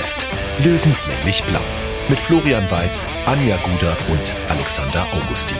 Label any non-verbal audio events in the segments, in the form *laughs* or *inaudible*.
Bergfest. Löwenslänglich blau. Mit Florian Weiß, Anja Guder und Alexander Augustin.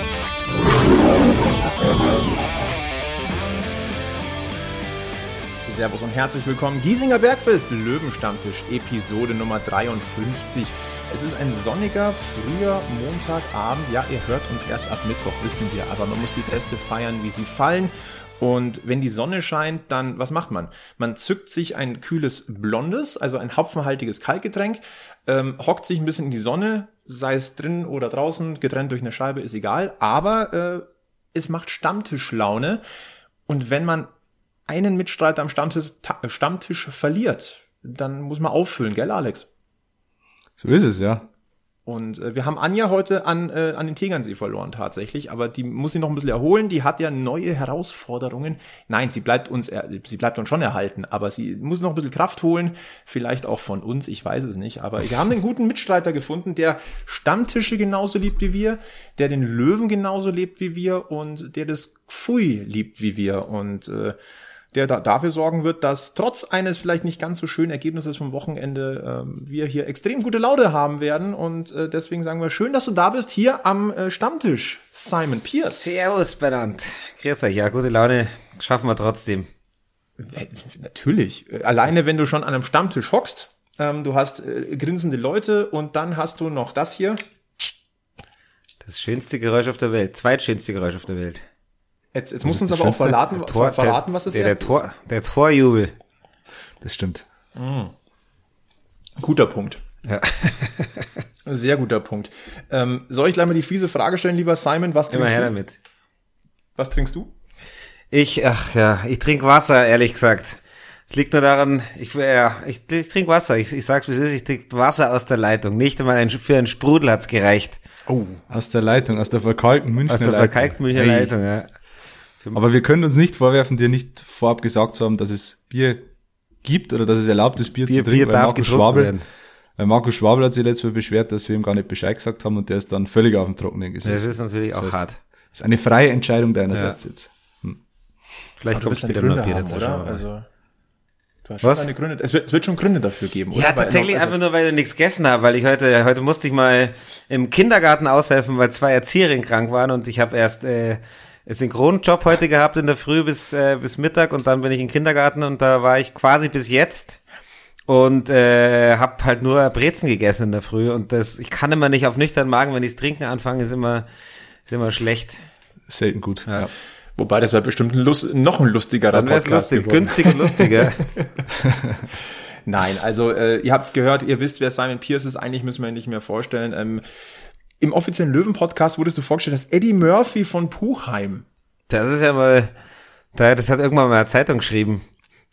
Servus und herzlich willkommen. Giesinger Bergfest, Löwenstammtisch, Episode Nummer 53. Es ist ein sonniger, früher Montagabend. Ja, ihr hört uns erst ab Mittwoch, wissen wir, aber man muss die Feste feiern, wie sie fallen. Und wenn die Sonne scheint, dann, was macht man? Man zückt sich ein kühles Blondes, also ein hopfenhaltiges Kaltgetränk, ähm, hockt sich ein bisschen in die Sonne, sei es drin oder draußen, getrennt durch eine Scheibe, ist egal, aber äh, es macht Stammtischlaune. Und wenn man einen Mitstreiter am Stammtisch, Stammtisch verliert, dann muss man auffüllen, gell, Alex? So ist es, ja. Und äh, wir haben Anja heute an, äh, an den Tegernsee verloren tatsächlich, aber die muss sich noch ein bisschen erholen. Die hat ja neue Herausforderungen. Nein, sie bleibt uns, er, sie bleibt uns schon erhalten, aber sie muss noch ein bisschen Kraft holen, vielleicht auch von uns, ich weiß es nicht. Aber wir haben einen guten Mitstreiter gefunden, der Stammtische genauso liebt wie wir, der den Löwen genauso liebt wie wir und der das Pfui liebt wie wir. Und äh, der da dafür sorgen wird, dass trotz eines vielleicht nicht ganz so schönen Ergebnisses vom Wochenende äh, wir hier extrem gute Laune haben werden. Und äh, deswegen sagen wir, schön, dass du da bist, hier am äh, Stammtisch, Simon Pierce. Servus, Bernhard. Grüß euch. Ja, gute Laune schaffen wir trotzdem. Äh, natürlich. Alleine, wenn du schon an einem Stammtisch hockst, ähm, du hast äh, grinsende Leute und dann hast du noch das hier. Das schönste Geräusch auf der Welt. Zweitschönste Geräusch auf der Welt. Jetzt, jetzt muss uns aber auch verraten, Tor, verraten was das der, der Tor, ist. Der Torjubel. Das stimmt. Mhm. Guter Punkt. Ja. *laughs* Sehr guter Punkt. Ähm, soll ich gleich mal die fiese Frage stellen, lieber Simon? Was trinkst Immer her du? damit. Was trinkst du? Ich, ach ja, ich trinke Wasser, ehrlich gesagt. Es liegt nur daran, ich, ja, ich, ich trinke Wasser. Ich, ich sag's wie es ist, ich trinke Wasser aus der Leitung. Nicht einmal ein, für einen Sprudel hat's gereicht. Oh, aus der Leitung, aus der verkalkten Münchner Leitung. Aus der verkalkten Münchner. Leitung, ja. Aber wir können uns nicht vorwerfen, dir nicht vorab gesagt zu haben, dass es Bier gibt oder dass es erlaubt ist, Bier, Bier zu trinken. Bier darf Markus Schwabel, werden. Weil Markus Schwabel hat sich letztes Mal beschwert, dass wir ihm gar nicht Bescheid gesagt haben und der ist dann völlig auf dem Trockenen gesessen. Das ist natürlich auch das heißt, hart. Das ist eine freie Entscheidung deinerseits ja. jetzt. Hm. Vielleicht kommt später noch Bier dazu. Oder? Also, Was? Gründe. Es wird, es wird schon Gründe dafür geben, oder? Ja, tatsächlich also, einfach nur, weil ich nichts gegessen habe, weil ich heute, heute musste ich mal im Kindergarten aushelfen, weil zwei Erzieherinnen krank waren und ich habe erst äh, Synchronjob heute gehabt in der Früh bis, äh, bis Mittag und dann bin ich im Kindergarten und da war ich quasi bis jetzt und äh, hab halt nur Brezen gegessen in der Früh und das ich kann immer nicht auf nüchternen Magen, wenn ich trinken anfange, ist immer ist immer schlecht. Selten gut. Ja. ja. Wobei das wäre bestimmt ein Lust, noch ein lustigerer Dann Podcast lustig, günstig und lustiger. *laughs* Nein, also äh, ihr habt's gehört, ihr wisst, wer Simon Pierce ist. Eigentlich müssen wir ihn nicht mehr vorstellen. Ähm, im offiziellen Löwen-Podcast wurdest du vorgestellt als Eddie Murphy von Puchheim. Das ist ja mal, das hat irgendwann mal eine Zeitung geschrieben.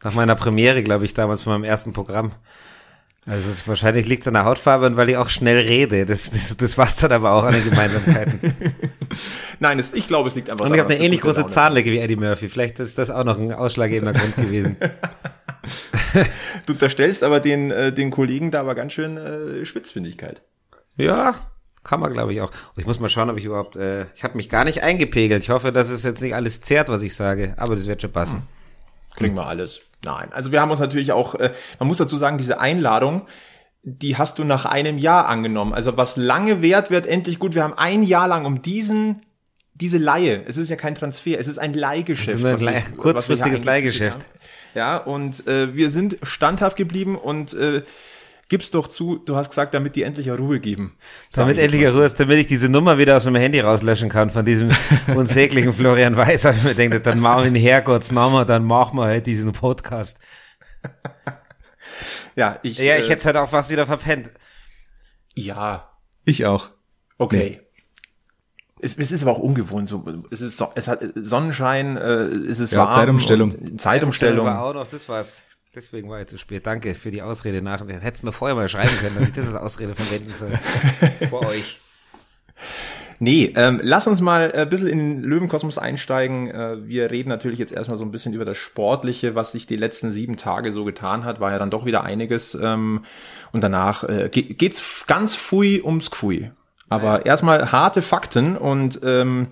Nach meiner Premiere, glaube ich, damals von meinem ersten Programm. Also es ist, wahrscheinlich liegt es an der Hautfarbe und weil ich auch schnell rede. Das, das, das war's dann aber auch an den Gemeinsamkeiten. *laughs* Nein, das, ich glaube, es liegt einfach Und ich habe eine ähnlich große Laune Zahnlücke wie Eddie Murphy. Vielleicht ist das auch noch ein ausschlaggebender Grund gewesen. *laughs* du unterstellst aber den, äh, den Kollegen da aber ganz schön äh, Spitzfindigkeit. Ja, kann man, glaube ich, auch. Und ich muss mal schauen, ob ich überhaupt, äh, ich habe mich gar nicht eingepegelt. Ich hoffe, dass es jetzt nicht alles zehrt, was ich sage, aber das wird schon passen. Hm. Kriegen wir alles. Nein, also wir haben uns natürlich auch, äh, man muss dazu sagen, diese Einladung, die hast du nach einem Jahr angenommen. Also was lange wert wird, endlich gut. Wir haben ein Jahr lang um diesen diese Laie, es ist ja kein Transfer, es ist ein Leihgeschäft. Ist ein ich, kurzfristiges Leihgeschäft. Ja, und äh, wir sind standhaft geblieben und äh, gib's doch zu, du hast gesagt, damit die endlich Ruhe geben. Damit endlich Ruhe ist, damit ich diese Nummer wieder aus meinem Handy rauslöschen kann von diesem *laughs* unsäglichen Florian Weiß. Hab ich mir gedacht, dann machen wir ihn Herrgotts Namen, dann machen wir halt diesen Podcast. ja, ich. Ja, ich äh, hätte halt auch was wieder verpennt. Ja. Ich auch. Okay. Nee. Es, es ist aber auch ungewohnt. So, es ist es hat Sonnenschein, äh, es ist ja, warm. Zeitumstellung. Zeitumstellung. War auch noch das was. Deswegen war ich zu spät. Danke für die Ausrede nach. Hättest mir vorher mal schreiben können, dass ich das als Ausrede verwenden soll. *laughs* Vor euch. Nee, ähm, lass uns mal ein bisschen in den Löwenkosmos einsteigen. Äh, wir reden natürlich jetzt erstmal so ein bisschen über das Sportliche, was sich die letzten sieben Tage so getan hat. War ja dann doch wieder einiges. Ähm, und danach äh, geht's ganz fui ums Gfui. Aber ja. erstmal harte Fakten und ähm,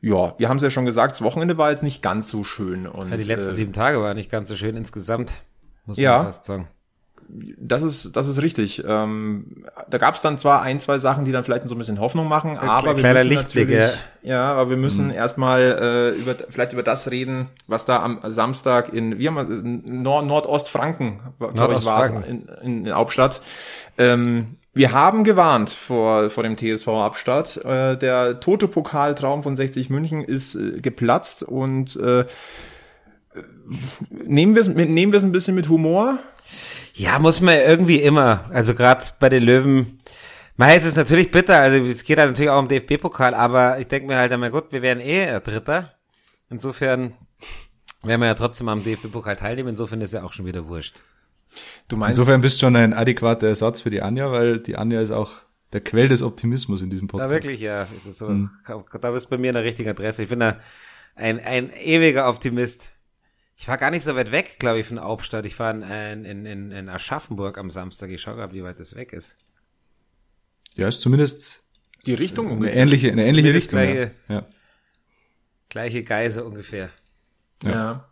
ja, wir haben es ja schon gesagt, das Wochenende war jetzt nicht ganz so schön. Und, ja, die letzten äh, sieben Tage waren nicht ganz so schön insgesamt muss man ja. fast sagen. Das ist, das ist richtig. Ähm, da gab es dann zwar ein, zwei Sachen, die dann vielleicht so ein bisschen Hoffnung machen, aber wir müssen Lichtblick, natürlich, ja. aber wir müssen Mhm. erstmal äh, über vielleicht über das reden, was da am Samstag in wie haben wir Nord Nordostfranken, glaube ich, war es in, in, in Hauptstadt. Ähm, wir haben gewarnt vor, vor dem TSV-Abstadt. Äh, der tote Pokaltraum von 60 München ist äh, geplatzt und äh, nehmen wir es nehmen wir es ein bisschen mit Humor. Ja, muss man irgendwie immer. Also gerade bei den Löwen. Man es ist natürlich bitter, also es geht halt natürlich auch um DFB-Pokal, aber ich denke mir halt einmal, gut, wir wären eh Dritter. Insofern werden wir ja trotzdem am DFB-Pokal teilnehmen, insofern ist ja auch schon wieder wurscht. Du meinst, Insofern bist du schon ein adäquater Ersatz für die Anja, weil die Anja ist auch der Quell des Optimismus in diesem Podcast. wirklich, ja, ist es so. Da bist du bei mir an der richtigen Adresse. Ich bin da ein, ein ewiger Optimist. Ich war gar nicht so weit weg, glaube ich, von Hauptstadt. Ich war in, in, in, in Aschaffenburg am Samstag. Ich schaue gerade, wie weit das weg ist. Ja, ist zumindest die Richtung eine ungefähr. ähnliche, eine ähnliche Richtung. Ja. gleiche- Ja. Gleiche Geise ungefähr. Ja.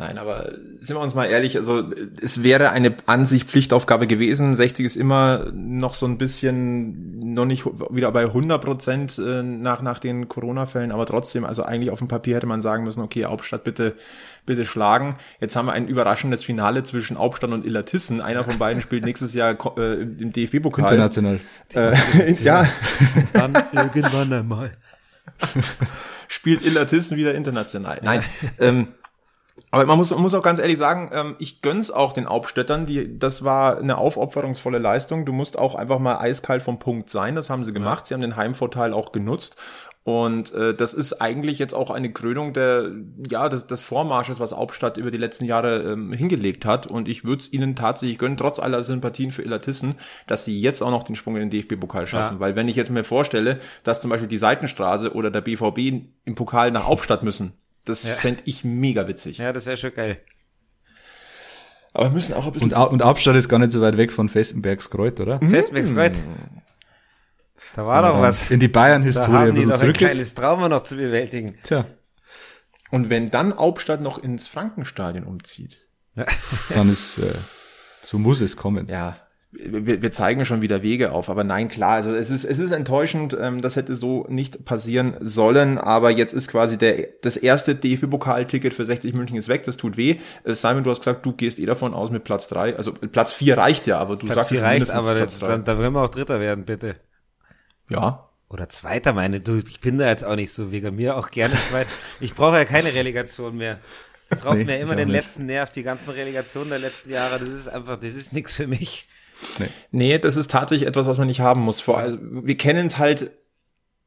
Nein, aber sind wir uns mal ehrlich, also es wäre eine an sich Pflichtaufgabe gewesen. 60 ist immer noch so ein bisschen, noch nicht wieder bei 100 Prozent äh, nach, nach den Corona-Fällen, aber trotzdem, also eigentlich auf dem Papier hätte man sagen müssen, okay, Hauptstadt bitte, bitte schlagen. Jetzt haben wir ein überraschendes Finale zwischen Hauptstadt und Illertissen. Einer von beiden spielt nächstes Jahr äh, im DFB-Pokal. International. Äh, *laughs* ja, Dann irgendwann einmal. spielt Illertissen wieder international. Nein. ähm, aber man muss, man muss auch ganz ehrlich sagen, ähm, ich gönn's auch den Hauptstädtern, die, das war eine aufopferungsvolle Leistung. Du musst auch einfach mal eiskalt vom Punkt sein. Das haben sie gemacht. Sie haben den Heimvorteil auch genutzt. Und äh, das ist eigentlich jetzt auch eine Krönung der, ja, des, des Vormarsches, was Hauptstadt über die letzten Jahre ähm, hingelegt hat. Und ich würde es ihnen tatsächlich gönnen, trotz aller Sympathien für Illertissen, dass sie jetzt auch noch den Sprung in den DFB-Pokal schaffen. Ja. Weil wenn ich jetzt mir vorstelle, dass zum Beispiel die Seitenstraße oder der BVB im Pokal nach Hauptstadt müssen, das Ja. fänd ich mega witzig. Ja, das wäre schon geil. Aber wir müssen auch ein bisschen Und, und Abstadt ist gar nicht so weit weg von Festenbergskreuz, oder? Festbergskreuth. Da war doch was. In die Da Bayern-Historie ein die bisschen noch ein kleines Trauma noch zu bewältigen. Tja, Und wenn dann Hauptstadt noch ins Frankenstadion umzieht, dann ist, äh, so muss es kommen. ja, wir, wir zeigen schon wieder Wege auf. Aber nein, klar, also es ist, es ist enttäuschend, ähm, das hätte so nicht passieren sollen, aber jetzt ist quasi der, das erste DFB-Pokal-Ticket für 60 München ist weg, das tut weh. Äh, Simon, du hast gesagt, du gehst eh davon aus mit Platz drei. also Platz vier reicht ja, aber du Platz sagst vier reicht, aber Platz drei. dann, dann können wir auch Dritter werden, bitte. Ja, Oder Zweiter, meine du, ich bin da jetzt auch nicht so wegen mir auch gerne Zweiter. Ich brauche ja keine Relegation mehr. Das raubt Nee, mir immer den nicht. letzten Nerv, die ganzen Relegationen der letzten Jahre. Das ist einfach, das ist nichts für mich. Nee, das ist tatsächlich etwas, was man nicht haben muss. Vor allem, wir kennen es halt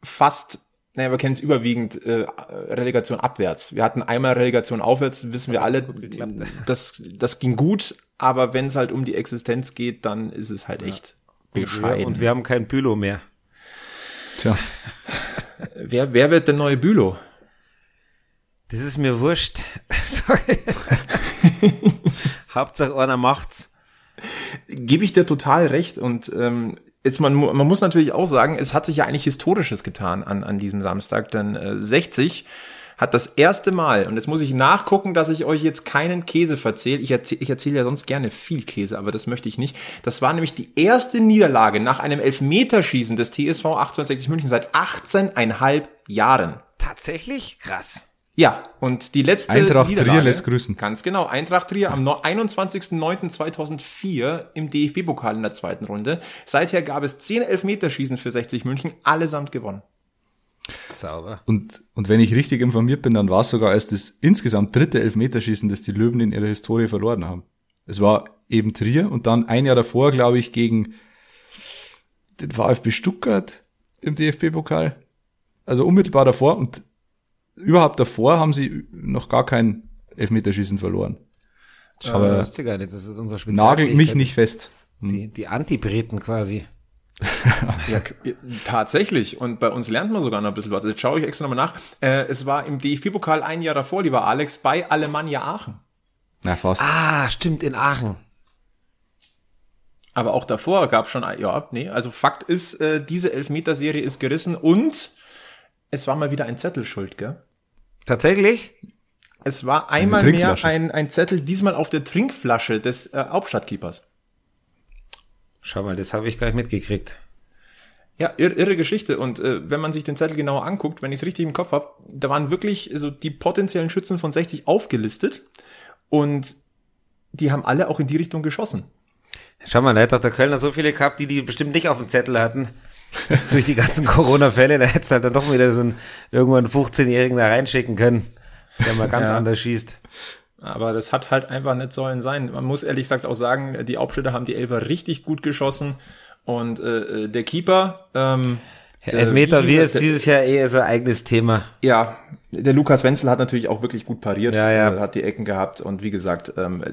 fast, naja, wir kennen es überwiegend äh, Relegation abwärts. Wir hatten einmal Relegation aufwärts, wissen wir alle, *laughs* das, das ging gut, aber wenn es halt um die Existenz geht, dann ist es halt echt bescheiden. Und wir haben kein Bülow mehr. Tja, *laughs* wer, wer wird der neue Bülow? Das ist mir wurscht. *laughs* Sorry. Hauptsache einer macht's. Gebe ich dir total recht und ähm, jetzt man, man muss natürlich auch sagen, es hat sich ja eigentlich Historisches getan an, an diesem Samstag, denn äh, 60 hat das erste Mal, und jetzt muss ich nachgucken, dass ich euch jetzt keinen Käse verzähle. Ich erzähle ich erzähl ja sonst gerne viel Käse, aber das möchte ich nicht. Das war nämlich die erste Niederlage nach einem Elfmeterschießen des TSV 1860 München seit 18,5 Jahren. Tatsächlich? Krass. Ja, und die letzte Eintracht Trier Niederlage, lässt grüßen. Ganz genau, Eintracht Trier am no- 21.09.2004 im DFB-Pokal in der zweiten Runde. Seither gab es 10 Elfmeterschießen für 60 München, allesamt gewonnen. Sauber. und, und wenn ich richtig informiert bin, dann war es sogar erst das insgesamt dritte Elfmeterschießen, das die Löwen in ihrer Historie verloren haben. Es war eben Trier und dann ein Jahr davor, glaube ich, gegen den VfB Stuttgart im DFB-Pokal. Also unmittelbar davor und überhaupt davor haben sie noch gar kein Elfmeterschießen verloren. Aber Aber wusste gar nicht, das ist unser Spezial. nagelt mich nicht fest. Die, die Antibreten quasi. *laughs* Ja, tatsächlich. Und bei uns lernt man sogar noch ein bisschen was. Jetzt schaue ich extra nochmal nach. Äh, es war im DFB-Pokal ein Jahr davor, lieber Alex, bei Alemannia Aachen. Na, fast. Ah, stimmt, in Aachen. Aber auch davor gab schon, ein- ja, nee, also Fakt ist, äh, diese Elfmeterserie ist gerissen und es war mal wieder ein Zettel schuld, gell? Tatsächlich? Es war einmal mehr ein, ein Zettel, diesmal auf der Trinkflasche des äh, Hauptstadtkeepers. Schau mal, das habe ich gar nicht mitgekriegt. Ja, irre, irre Geschichte. Und äh, wenn man sich den Zettel genauer anguckt, wenn ich es richtig im Kopf habe, da waren wirklich so die potenziellen Schützen von 60 aufgelistet und die haben alle auch in die Richtung geschossen. Schau mal, da hat doch der Kölner so viele gehabt, die die bestimmt nicht auf dem Zettel hatten. *laughs* Durch die ganzen Corona-Fälle, da hätte es halt dann doch wieder so einen irgendwann 15-Jährigen da reinschicken können, der mal ganz Ja. anders schießt. Aber das hat halt einfach nicht sollen sein. Man muss ehrlich gesagt auch sagen, die Aufstädter haben die Elfer richtig gut geschossen. Und äh, der Keeper, ähm, Ja, Elfmeter, wie ist dieses Jahr eher so ein eigenes Thema. ja, der Lukas Wenzel hat natürlich auch wirklich gut pariert, Ja, ja. äh, hat die Ecken gehabt und wie gesagt, ähm,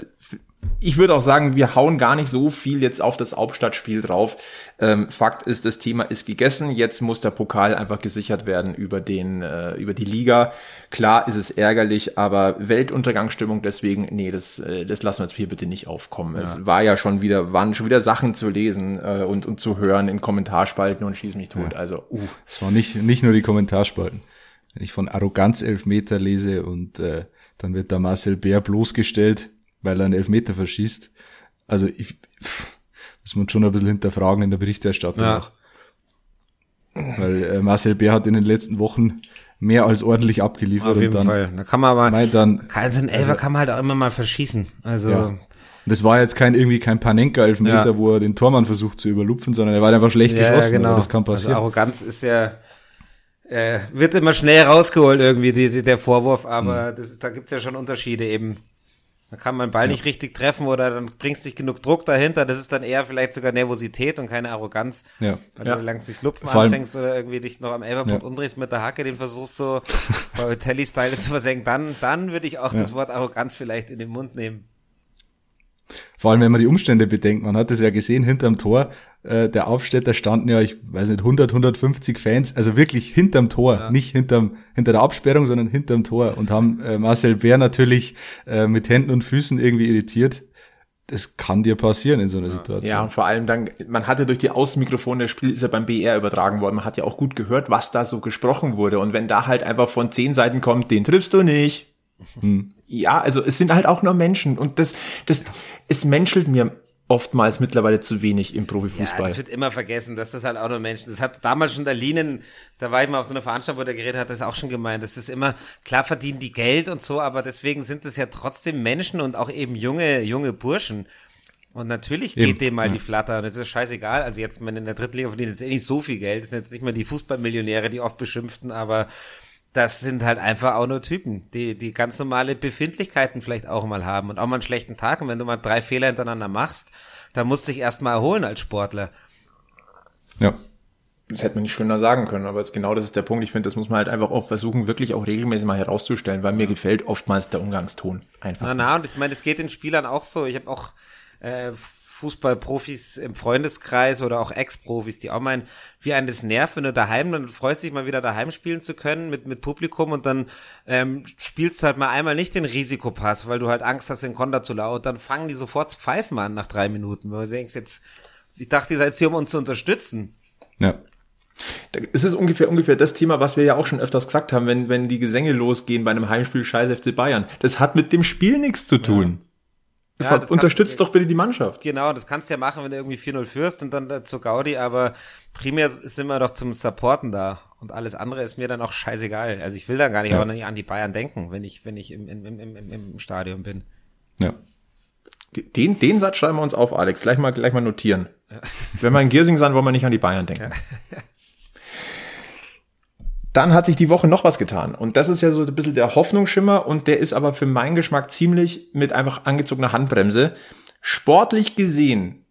ich würde auch sagen, wir hauen gar nicht so viel jetzt auf das Hauptstadtspiel drauf. Ähm, Fakt ist, das Thema ist gegessen. Jetzt muss der Pokal einfach gesichert werden über den, äh, über die Liga. Klar ist es ärgerlich, aber Weltuntergangsstimmung deswegen, nee, das, äh, das lassen wir jetzt hier bitte nicht aufkommen. Es war ja schon wieder, waren schon wieder Sachen zu lesen äh, und, und zu hören in Kommentarspalten und schieß mich tot. Also, uh, Es war nicht, nicht nur die Kommentarspalten. Wenn ich von Arroganz Elfmeter lese und äh, dann wird da Marcel Bär bloßgestellt, weil er einen Elfmeter verschießt. Also ich pff, muss man schon ein bisschen hinterfragen in der Berichterstattung Ja. auch. Weil äh, Marcel Bär hat in den letzten Wochen mehr als ordentlich abgeliefert Auf jeden dann, Fall. Da kann man aber, Nein, dann kann, ein Elfer kann man halt auch immer mal verschießen. Also, Ja. Das war jetzt kein irgendwie kein Panenka-Elfmeter, Ja. wo er den Tormann versucht zu überlupfen, sondern er war einfach schlecht ja, geschossen. ja, genau. Das kann passieren. Also Arroganz ist ja, äh, wird immer schnell rausgeholt irgendwie, die, die, der Vorwurf, aber das ist, da gibt's ja schon Unterschiede eben. Da kann man den Ball nicht richtig treffen oder dann bringst nicht genug Druck dahinter. Das ist dann eher vielleicht sogar Nervosität und keine Arroganz. ja. Also Ja. du langsam Lupfen Vor anfängst oder irgendwie dich noch am Elferpunkt Ja. umdrehst mit der Hacke, den versuchst so *laughs* bei Telly-Style zu versenken, dann, dann würde ich auch das Wort Arroganz vielleicht in den Mund nehmen. Vor allem, wenn man die Umstände bedenkt, man hat es ja gesehen, hinterm Tor, äh, der Aufstädter standen ja, ich weiß nicht, 100, 150 Fans, also wirklich hinterm Tor, nicht hinterm, hinter der Absperrung, sondern hinterm Tor und haben äh, Marcel Bär natürlich äh, mit Händen und Füßen irgendwie irritiert. Das kann dir passieren in so einer Situation. Ja, und vor allem dann, man hatte durch die Außenmikrofone, das Spiel ist ja beim BR übertragen worden, man hat ja auch gut gehört, was da so gesprochen wurde. Und wenn da halt einfach von zehn Seiten kommt, den triffst du nicht. Ja, also es sind halt auch nur Menschen und das, das, es menschelt mir oftmals mittlerweile zu wenig im Ja, Profifußball. das wird immer vergessen, dass das halt auch nur Menschen, das hat damals schon der Lienen, da war ich mal auf so einer Veranstaltung, wo der geredet hat, das auch schon gemeint, das ist immer, klar verdienen die Geld und so, aber deswegen sind es ja trotzdem Menschen und auch eben junge, junge Burschen. Und natürlich geht Eben, dem mal die Flatter und es ist scheißegal. Also jetzt, wenn in der Drittliga verdienen jetzt eh nicht so viel Geld, das sind jetzt nicht mehr die Fußballmillionäre, die oft beschimpften, aber das sind halt einfach auch nur Typen, die, die ganz normale Befindlichkeiten vielleicht auch mal haben und auch mal einen schlechten Tag. Und wenn du mal drei Fehler hintereinander machst, dann musst du dich erstmal erholen als Sportler. ja. Das hätte man nicht schöner sagen können, aber jetzt genau das ist der Punkt. Ich finde, das muss man halt einfach auch versuchen, wirklich auch regelmäßig mal herauszustellen, weil mir gefällt oftmals der Umgangston einfach. Na, na, und ich meine, es geht den Spielern auch so. Ich habe auch äh, Fußballprofis im Freundeskreis oder auch Ex-Profis, die auch meinen, wie einen das nervt, wenn du daheim, dann freust du dich mal wieder daheim spielen zu können mit, mit Publikum und dann ähm, spielst du halt mal einmal nicht den Risikopass, weil du halt Angst hast, den Konter zu laut. Dann fangen die sofort zu pfeifen an nach drei Minuten. Weil du denkst jetzt, ich dachte, ihr seid hier, um uns zu unterstützen. Ja. Es ist ungefähr, ungefähr das Thema, was wir ja auch schon öfters gesagt haben, wenn, wenn die Gesänge losgehen bei einem Heimspiel Scheiß FC Bayern. Das hat mit dem Spiel nichts zu tun. Ja, Kannst Unterstützt du- doch bitte die Mannschaft. Genau, das kannst du ja machen, wenn du irgendwie 4-0 führst und dann da zur Gaudi, aber primär sind wir doch zum Supporten da. Und alles andere ist mir dann auch scheißegal. Also ich will dann gar nicht Ja. nicht an die Bayern denken, wenn ich, wenn ich im, im, im, im, im Stadion bin. Ja. Den, den Satz schreiben wir uns auf, Alex. Gleich mal, gleich mal notieren. Wenn wir in Giersing sind, wollen wir nicht an die Bayern denken. Dann hat sich die Woche noch was getan. Und das ist ja so ein bisschen der Hoffnungsschimmer und der ist aber für meinen Geschmack ziemlich mit einfach angezogener Handbremse. Sportlich gesehen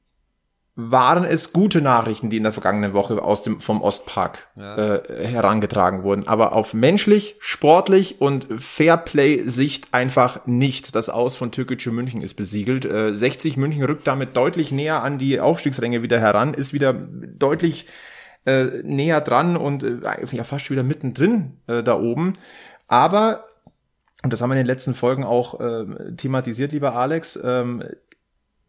waren es gute Nachrichten, die in der vergangenen Woche aus dem, vom Ostpark äh, herangetragen wurden. Aber auf menschlich, sportlich und Fairplay-Sicht einfach nicht. Das Aus von Türkische München ist besiegelt. Äh, 60 München rückt damit deutlich näher an die Aufstiegsränge wieder heran, ist wieder deutlich äh, näher dran und äh, ja fast wieder mittendrin äh, da oben. Aber, und das haben wir in den letzten Folgen auch äh, thematisiert, lieber Alex, ähm,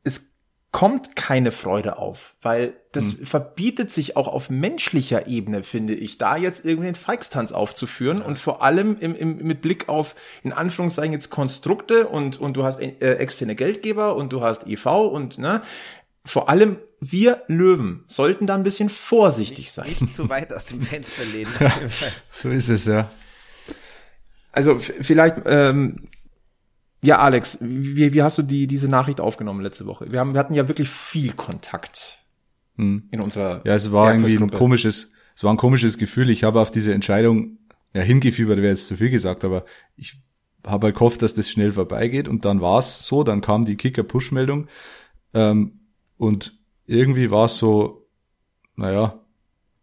es kommt keine Freude auf, weil das verbietet sich auch auf menschlicher Ebene, finde ich, da jetzt irgendwie den Feixtanz aufzuführen und vor allem im, im, mit Blick auf, in Anführungszeichen jetzt Konstrukte und, und du hast äh, externe Geldgeber und du hast EV und, ne, vor allem wir Löwen sollten da ein bisschen vorsichtig sein. Nicht zu weit aus dem Fenster lehnen. *laughs* So ist es, ja. Also vielleicht, ähm, ja, Alex, wie, wie hast du die, diese Nachricht aufgenommen letzte Woche? Wir, haben, wir hatten ja wirklich viel Kontakt Hm. in unserer Ja, es war irgendwie ein komisches, es war ein komisches Gefühl. Ich habe auf diese Entscheidung, ja, hingefiebert wäre jetzt zu viel gesagt, aber ich habe halt gehofft, dass das schnell vorbeigeht und dann war es so, dann kam die Kicker-Push-Meldung ähm, und irgendwie war es so, naja,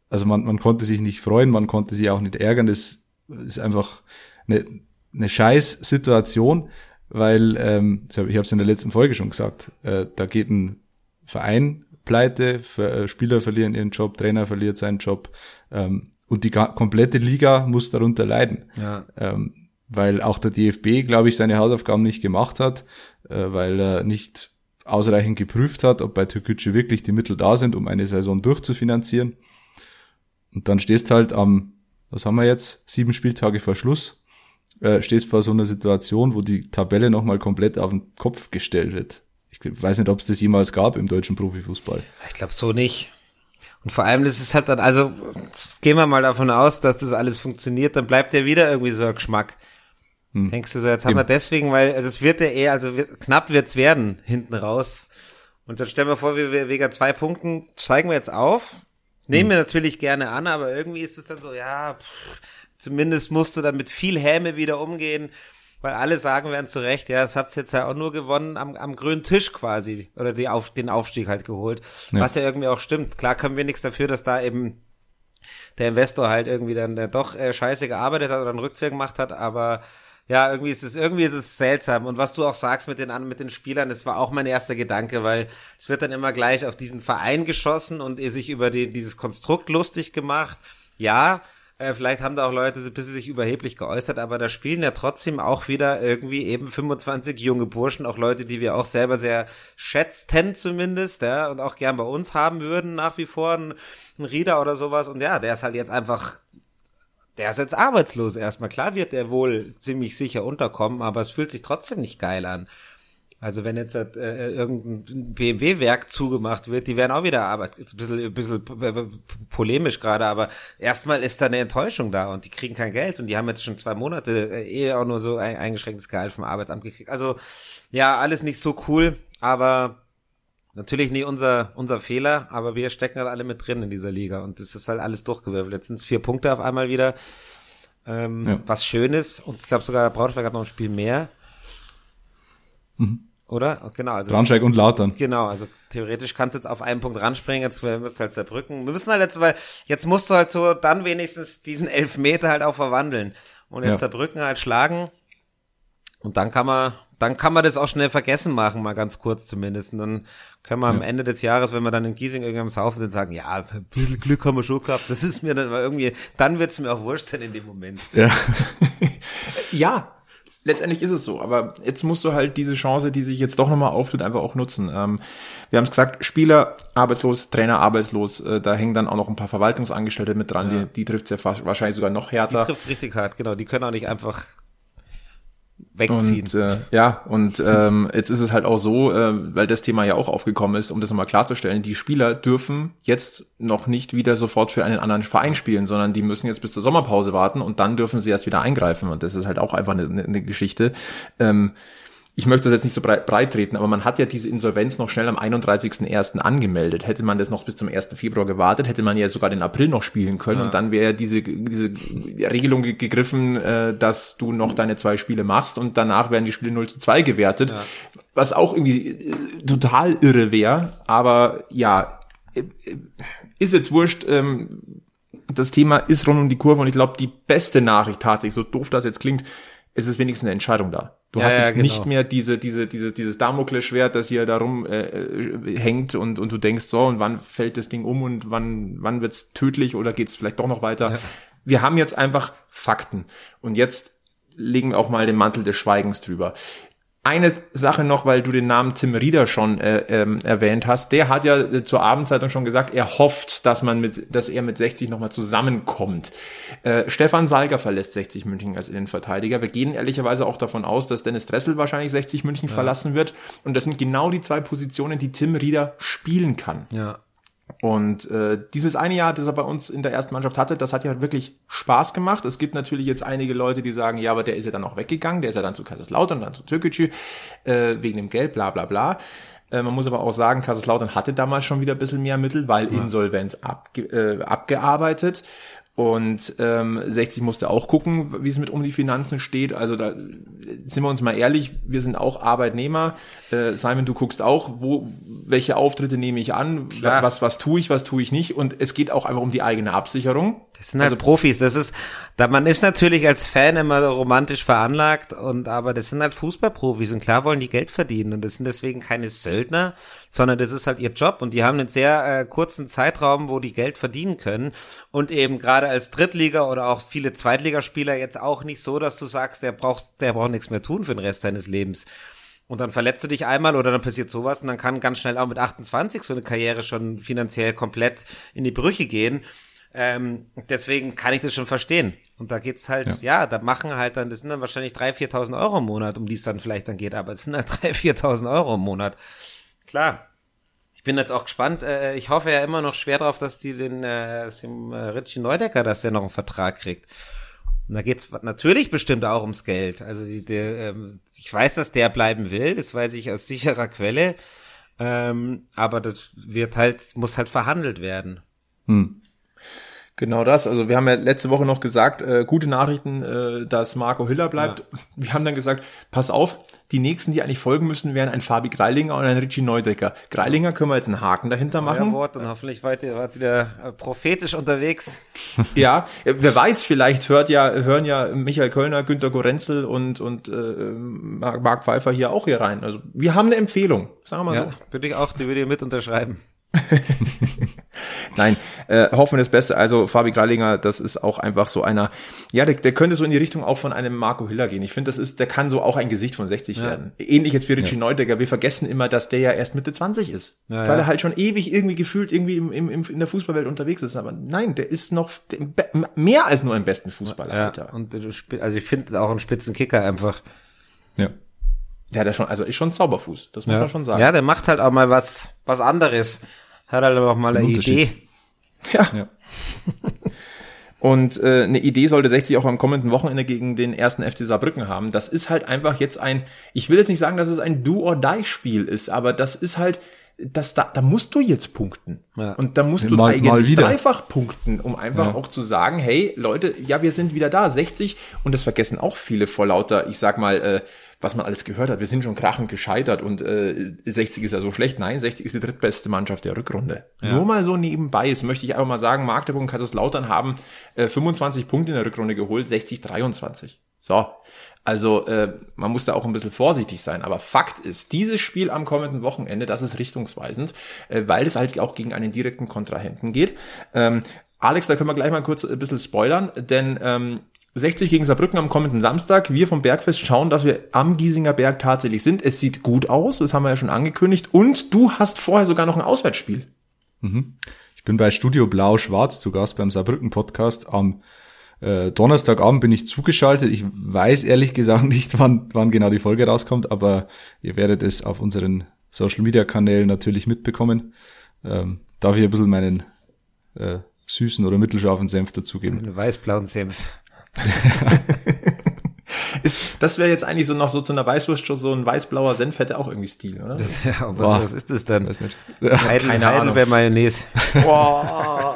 also man, man konnte sich nicht freuen, man konnte sich auch nicht ärgern, das ist einfach eine, eine scheiß Situation, weil, ähm, ich habe es in der letzten Folge schon gesagt, äh, da geht ein Verein pleite, Ver- äh, Spieler verlieren ihren Job, Trainer verliert seinen Job ähm, und die komplette Liga muss darunter leiden. Ja. Ähm, weil auch der DFB, glaube ich, seine Hausaufgaben nicht gemacht hat, äh, weil er nicht ausreichend geprüft hat, ob bei Türkgücü wirklich die Mittel da sind, um eine Saison durchzufinanzieren. Und dann stehst halt am, was haben wir jetzt, sieben Spieltage vor Schluss, äh, stehst vor so einer Situation, wo die Tabelle nochmal komplett auf den Kopf gestellt wird. Ich weiß nicht, ob es das jemals gab im deutschen Profifußball. Ich glaube so nicht. Und vor allem, das ist halt dann, also gehen wir mal davon aus, dass das alles funktioniert, dann bleibt ja wieder irgendwie so ein Geschmack. Denkst du so, jetzt haben wir Eben. deswegen, weil also es wird ja eher, also wird, knapp wird's werden hinten raus. Und dann stellen wir vor, wir, wir wegen zwei Punkten steigen wir jetzt auf. Nehmen wir natürlich gerne an, aber irgendwie ist es dann so, ja, pff, zumindest musst du dann mit viel Häme wieder umgehen, weil alle sagen werden zu Recht, ja, das habt ihr jetzt ja auch nur gewonnen am, am grünen Tisch quasi oder die auf, den Aufstieg halt geholt, Ja. was ja irgendwie auch stimmt. Klar können wir nichts dafür, dass da eben der Investor halt irgendwie dann der doch äh, scheiße gearbeitet hat oder einen Rückzieher gemacht hat, aber ja, irgendwie ist es, irgendwie ist es seltsam. Und was du auch sagst mit den, mit den Spielern, das war auch mein erster Gedanke, weil es wird dann immer gleich auf diesen Verein geschossen und ihr sich über die, dieses Konstrukt lustig gemacht. Ja, äh, vielleicht haben da auch Leute ein bisschen sich überheblich geäußert, aber da spielen ja trotzdem auch wieder irgendwie eben 25 junge Burschen, auch Leute, die wir auch selber sehr schätzten zumindest, ja, und auch gern bei uns haben würden nach wie vor, ein, ein Rieder oder sowas. Und ja, der ist halt jetzt einfach der ist jetzt arbeitslos erstmal. Klar wird der wohl ziemlich sicher unterkommen, aber es fühlt sich trotzdem nicht geil an. Also wenn jetzt äh, irgendein BMW-Werk zugemacht wird, die werden auch wieder Arbeit. Ein bisschen, ein bisschen polemisch gerade, aber erstmal ist da eine Enttäuschung da und die kriegen kein Geld und die haben jetzt schon zwei Monate äh, eh auch nur so ein eingeschränktes Gehalt vom Arbeitsamt gekriegt. Also ja, alles nicht so cool, aber Natürlich nie unser, unser Fehler, aber wir stecken halt alle mit drin in dieser Liga und das ist halt alles durchgewürfelt. Jetzt sind es vier Punkte auf einmal wieder, ähm, Ja. was schön ist und ich glaube sogar Braunschweig hat noch ein Spiel mehr. Oder? Genau, also Braunschweig und Lautern. Genau, also theoretisch kannst du jetzt auf einen Punkt ranspringen, jetzt wir müssen halt zerbrücken. Wir müssen halt jetzt, weil jetzt musst du halt so dann wenigstens diesen Elfmeter halt auch verwandeln und jetzt Ja. zerbrücken halt schlagen und dann kann man, dann kann man das auch schnell vergessen machen, mal ganz kurz zumindest. Und dann können wir am Ende des Jahres, wenn wir dann in Giesing irgendwie am Saufen sind, sagen, ja, ein bisschen Glück haben wir schon gehabt. Das ist mir dann mal irgendwie, dann wird's mir auch wurscht sein in dem Moment. Ja. *laughs* Ja, letztendlich ist es so. Aber jetzt musst du halt diese Chance, die sich jetzt doch nochmal auftut, einfach auch nutzen. Ähm, wir haben es gesagt, Spieler arbeitslos, Trainer arbeitslos. Äh, da hängen dann auch noch ein paar Verwaltungsangestellte mit dran. Die, die trifft ja wahrscheinlich sogar noch Die härter. trifft's richtig hart, genau. Die können auch nicht einfach wegziehen. Und äh, ja, und ähm, jetzt ist es halt auch so, äh, weil das Thema ja auch aufgekommen ist, um das nochmal klarzustellen, die Spieler dürfen jetzt noch nicht wieder sofort für einen anderen Verein spielen, sondern die müssen jetzt bis zur Sommerpause warten und dann dürfen sie erst wieder eingreifen. Und das ist halt auch einfach eine, eine, Geschichte. Ähm, ich möchte das jetzt nicht so breit, breit treten, aber man hat ja diese Insolvenz noch schnell am 31.01. angemeldet. Hätte man das noch bis zum 1. Februar gewartet, hätte man ja sogar den April noch spielen können und dann wäre ja diese, diese Regelung ge- gegriffen, äh, dass du noch deine zwei Spiele machst und danach werden die Spiele 0 zu 2 gewertet, was auch irgendwie äh, total irre wäre, aber ja, äh, äh, ist jetzt wurscht, ähm, das Thema ist rund um die Kurve und ich glaube, die beste Nachricht tatsächlich, so doof das jetzt klingt, es ist wenigstens eine Entscheidung da. Du Ja, hast ja, jetzt genau. nicht mehr diese, diese, diese, dieses Damoklesschwert, das hier darum äh, äh, hängt und, und du denkst, so, und wann fällt das Ding um und wann, wann wird's tödlich oder geht's vielleicht doch noch weiter? Wir haben jetzt einfach Fakten. Und jetzt legen wir auch mal den Mantel des Schweigens drüber. Eine Sache noch, weil du den Namen Tim Rieder schon äh, ähm, erwähnt hast. Der hat ja äh, zur Abendzeitung schon gesagt, er hofft, dass man mit, dass er mit 60 nochmal zusammenkommt. Äh, Stefan Salger verlässt 60 München als Innenverteidiger. Wir gehen ehrlicherweise auch davon aus, dass Dennis Dressel wahrscheinlich 60 München ja. verlassen wird. Und das sind genau die zwei Positionen, die Tim Rieder spielen kann. Ja. Und äh, dieses eine Jahr, das er bei uns in der ersten Mannschaft hatte, das hat ja wirklich Spaß gemacht. Es gibt natürlich jetzt einige Leute, die sagen, ja, aber der ist ja dann auch weggegangen, der ist ja dann zu Kaiserslautern, dann zu Türkgücü, äh, wegen dem Geld, bla bla bla. Äh, man muss aber auch sagen, Kaiserslautern hatte damals schon wieder ein bisschen mehr Mittel, weil ja. Insolvenz abge äh, abgearbeitet. Und ähm, 60 musste auch gucken, wie es mit um die Finanzen steht. Also da sind wir uns mal ehrlich, wir sind auch Arbeitnehmer. Äh, Simon, du guckst auch, wo welche Auftritte nehme ich an, Klar. was was tue ich, was tue ich nicht. Und es geht auch einfach um die eigene Absicherung. Das sind halt also, Profis. Das ist, da man ist natürlich als Fan immer romantisch veranlagt und aber das sind halt Fußballprofis und klar wollen die Geld verdienen und das sind deswegen keine Söldner, sondern das ist halt ihr Job und die haben einen sehr äh, kurzen Zeitraum, wo die Geld verdienen können und eben gerade als Drittliga oder auch viele Zweitligaspieler jetzt auch nicht so, dass du sagst, der braucht, der braucht nichts mehr tun für den Rest seines Lebens. Und dann verletzt du dich einmal oder dann passiert sowas und dann kann ganz schnell auch mit 28 so eine Karriere schon finanziell komplett in die Brüche gehen. Ähm, deswegen kann ich das schon verstehen. Und da geht's halt, ja. ja, da machen halt dann, das sind dann wahrscheinlich 3.000, 4.000 Euro im Monat, um die es dann vielleicht dann geht, aber es sind halt *laughs* 3.000, 4.000 Euro im Monat. Klar. Ich bin jetzt auch gespannt. Äh, ich hoffe ja immer noch schwer drauf, dass die den, äh, dem äh, Richie Neudecker, dass der noch einen Vertrag kriegt. Und da geht's natürlich bestimmt auch ums Geld. Also die, der, ähm, ich weiß, dass der bleiben will, das weiß ich aus sicherer Quelle. Ähm, aber das wird halt, muss halt verhandelt werden. Hm. Genau das. Also wir haben ja letzte Woche noch gesagt, äh, gute Nachrichten, äh, dass Marco Hiller bleibt. Ja. Wir haben dann gesagt, pass auf, die nächsten, die eigentlich folgen müssen, wären ein Fabi Greilinger und ein Richie Neudecker. Greilinger können wir jetzt einen Haken dahinter machen. Ja, Wort und hoffentlich wart ihr, wart wieder äh, prophetisch unterwegs. *laughs* ja, wer weiß, vielleicht hört ja, hören ja Michael Kölner, Günter Gorenzel und, und äh, Marc Pfeiffer hier auch hier rein. Also wir haben eine Empfehlung, sagen wir mal ja, so. Würde ich auch, die würde ich mit unterschreiben. *laughs* Nein, äh, hoffen wir das Beste. Also Fabi Greilinger, das ist auch einfach so einer, ja, der, der könnte so in die Richtung auch von einem Marco Hiller gehen. Ich finde, das ist, der kann so auch ein Gesicht von 60 ja. werden. Ähnlich jetzt wie Richie ja. Neudecker. Wir vergessen immer, dass der ja erst Mitte 20 ist. Ja, weil er halt schon ewig irgendwie gefühlt irgendwie im, im, im, in der Fußballwelt unterwegs ist. Aber nein, der ist noch mehr als nur im besten Fußballer. Ja, und also ich finde auch ein Spitzenkicker einfach. Ja. Ja, der schon, also ist schon Zauberfuß, das muss man schon sagen. Ja, der macht halt auch mal was, was anderes. Hat halt auch mal eine Idee. Ja. ja. Und äh, eine Idee sollte 60 auch am kommenden Wochenende gegen den ersten FC Saarbrücken haben. Das ist halt einfach jetzt ein, ich will jetzt nicht sagen, dass es ein Do-or-Die-Spiel ist, aber das ist halt, das, da, da musst du jetzt punkten. Ja. Und da musst du mal, eigentlich mal dreifach punkten, um einfach ja. auch zu sagen, hey Leute, ja, wir sind wieder da, 60. Und das vergessen auch viele vor lauter, ich sag mal, äh, was man alles gehört hat. Wir sind schon krachend gescheitert und äh, 60 ist ja so schlecht. Nein, 60 ist die drittbeste Mannschaft der Rückrunde. Ja. Nur mal so nebenbei. Jetzt möchte ich einfach mal sagen, Magdeburg und Kaiserslautern haben äh, 25 Punkte in der Rückrunde geholt, 60 23. So, also äh, man muss da auch ein bisschen vorsichtig sein. Aber Fakt ist, dieses Spiel am kommenden Wochenende, das ist richtungsweisend, äh, weil es halt auch gegen einen direkten Kontrahenten geht. Ähm, Alex, da können wir gleich mal kurz ein bisschen spoilern, denn ähm, 60 gegen Saarbrücken am kommenden Samstag. Wir vom Bergfest schauen, dass wir am Giesinger Berg tatsächlich sind. Es sieht gut aus, das haben wir ja schon angekündigt. Und du hast vorher sogar noch ein Auswärtsspiel. Mhm. Ich bin bei Studio Blau-Schwarz zu Gast beim Saarbrücken Podcast. Am äh, Donnerstagabend bin ich zugeschaltet. Ich weiß ehrlich gesagt *laughs* nicht, wann, wann genau die Folge rauskommt, aber ihr werdet es auf unseren Social Media Kanälen natürlich mitbekommen. Ähm, darf ich ein bisschen meinen äh, süßen oder mittelscharfen Senf dazugeben? Einen weiß-blauen Senf. *laughs* ist, das wäre jetzt eigentlich so noch so zu einer Weißwurst schon so ein weiß-blauer Senf hätte auch irgendwie Stil, oder? Das, ja, was, Boah. was ist das denn? Weiß nicht. Heidel, Keine Heidelbeer Mayonnaise. Boah.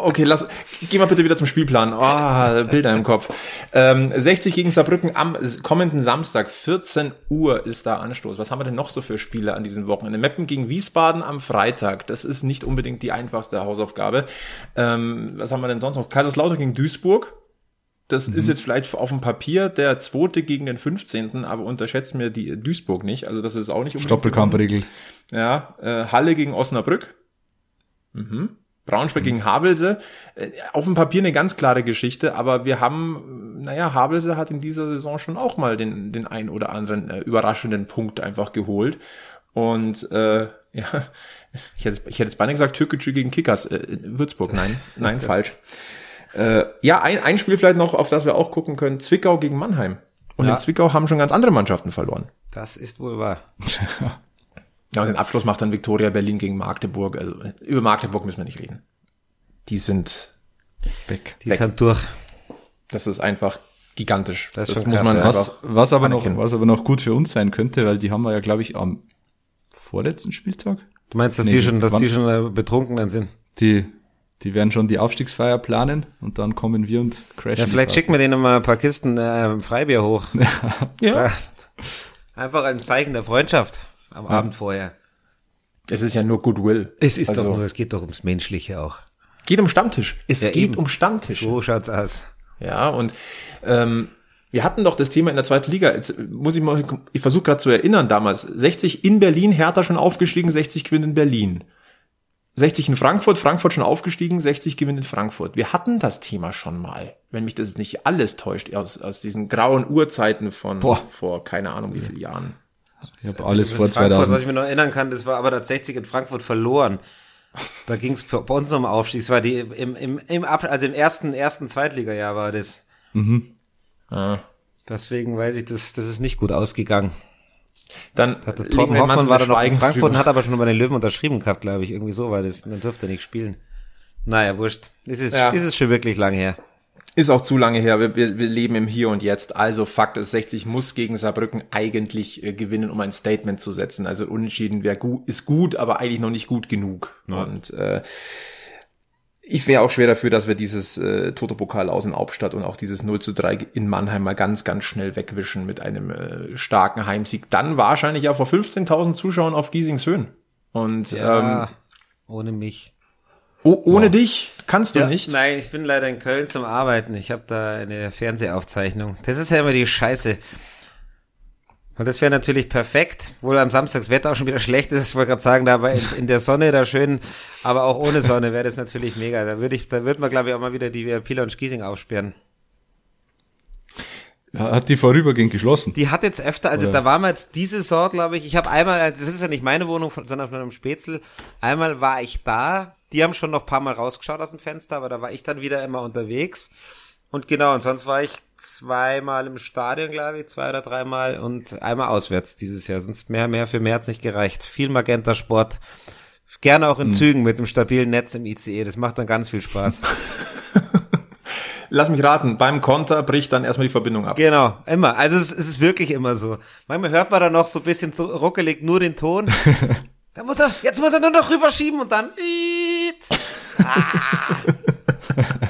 Okay, lass, geh mal bitte wieder zum Spielplan. Oh, Bilder im Kopf. Ähm, 60 gegen Saarbrücken am kommenden Samstag, 14 Uhr ist da Anstoß. Was haben wir denn noch so für Spiele an diesem Wochenende? Meppen gegen Wiesbaden am Freitag. Das ist nicht unbedingt die einfachste Hausaufgabe. Ähm, was haben wir denn sonst noch? Kaiserslautern gegen Duisburg. Das mhm. ist jetzt vielleicht auf dem Papier der zweite gegen den 15., aber unterschätzt mir die Duisburg nicht. Also das ist auch nicht unbedingt. Stoppelkampfregel. Ja, äh, Halle gegen Osnabrück. Mhm. Braunschweig gegen Havelse. Äh, Auf dem Papier eine ganz klare Geschichte, aber wir haben, naja, Havelse hat in dieser Saison schon auch mal den, den ein oder anderen äh, überraschenden Punkt einfach geholt. Und äh, *laughs* ja, ich hätte, ich hätte jetzt beinahe gesagt, Türkgücü gegen Kickers. Äh, Würzburg, nein, *laughs* nein, falsch. Äh, ja, ein, ein Spiel vielleicht noch, auf das wir auch gucken können, Zwickau gegen Mannheim. Und Ja. in Zwickau haben schon ganz andere Mannschaften verloren. Das ist wohl wahr. *laughs* Ja, und den Abschluss macht dann Viktoria Berlin gegen Magdeburg. Also über Magdeburg müssen wir nicht reden. Die sind, Weg. Die Weg. sind durch. das ist einfach gigantisch. Das ist schon muss krass, man ja. Was, was aber noch, anerkennen. was aber noch gut für uns sein könnte, weil die haben wir ja, glaube ich, am vorletzten Spieltag. Du meinst, dass Nee, die schon, dass die schon äh, betrunken dann sind? Die, die werden schon die Aufstiegsfeier planen und dann kommen wir und crashen. Ja, vielleicht schicken wir denen mal ein paar Kisten äh, Freibier hoch. *laughs* Ja. Da- Einfach ein Zeichen der Freundschaft am Abend vorher. Es ist ja nur Goodwill. Es ist Also, doch nur, es geht doch ums Menschliche auch. Geht um Stammtisch. Es Ja, geht eben. um Stammtisch. So schaut's aus. Ja, und ähm, wir hatten doch das Thema in der zweiten Liga. Jetzt muss ich mal, ich versuche gerade zu erinnern damals. 60 in Berlin, Hertha schon aufgestiegen, 60 gewinnt in Berlin. 60 in Frankfurt, Frankfurt schon aufgestiegen, 60 gewinnt in Frankfurt. Wir hatten das Thema schon mal, wenn mich das nicht alles täuscht, aus, aus diesen grauen Urzeiten von Boah. vor keine Ahnung wie vielen Jahren. Ich habe alles vor In Frankfurt, was 2000. ich mir noch erinnern kann, das war aber das 60 in Frankfurt verloren. Da ging's für bei uns um Aufstieg. Das war die im, im, im Ab, also im ersten, ersten Zweitligajahr war das. Ah. Deswegen weiß ich, das, das ist nicht gut ausgegangen. Dann Hat der legen Torben Hoffmann war da noch in Frankfurt und hat aber schon bei den Löwen unterschrieben gehabt, glaube ich. Irgendwie so war das. Dann durfte er nicht spielen. Naja, wurscht. Das ist, Ja. das ist schon wirklich lang her. Ist auch zu lange her. Wir, wir, wir leben im Hier und Jetzt. Also Fakt ist, 60 muss gegen Saarbrücken eigentlich äh, gewinnen, um ein Statement zu setzen. Also unentschieden wäre gut, ist gut, aber eigentlich noch nicht gut genug. Und äh, ich wäre auch schwer dafür, dass wir dieses äh, Toto-Pokal aus in Hauptstadt und auch dieses 0 zu 3 in Mannheim mal ganz, ganz schnell wegwischen mit einem äh, starken Heimsieg. Dann wahrscheinlich ja vor 15.000 Zuschauern auf Giesingshöhen. Und Ja, ähm, ohne mich. oh, ohne dich kannst du Ja, nicht. Nein, ich bin leider in Köln zum Arbeiten. Ich habe da eine Fernsehaufzeichnung. Das ist ja immer die Scheiße. Und das wäre natürlich perfekt, wohl am Samstag das Wetter auch schon wieder *laughs* schlecht ist, ich wollte gerade sagen, da aber in, in der Sonne da schön, aber auch ohne Sonne wäre das natürlich mega. Da würde ich, da würde man glaube ich auch mal wieder die VIP Lounge Giesing aufsperren. Hat die vorübergehend geschlossen. Die hat jetzt öfter, also Oder? da waren wir jetzt diese Saison, glaube ich, ich habe einmal, das ist ja nicht meine Wohnung, sondern von einem Spätzl, einmal war ich da, die haben schon noch ein paar Mal rausgeschaut aus dem Fenster, aber da war ich dann wieder immer unterwegs. Und genau, und sonst war ich zweimal im Stadion, glaube ich, zwei oder dreimal und einmal auswärts dieses Jahr. Sonst mehr, mehr für März nicht gereicht. Viel Magenta Sport. Gerne auch in Zügen mit dem stabilen Netz im ICE. Das macht dann ganz viel Spaß. *laughs* Lass mich raten, beim Konter bricht dann erstmal die Verbindung ab. Genau, immer. Also es, es ist wirklich immer so. Manchmal hört man dann noch so ein bisschen ruckelig nur den Ton. *laughs* Da muss er, jetzt muss er nur noch rüberschieben und dann. *laughs*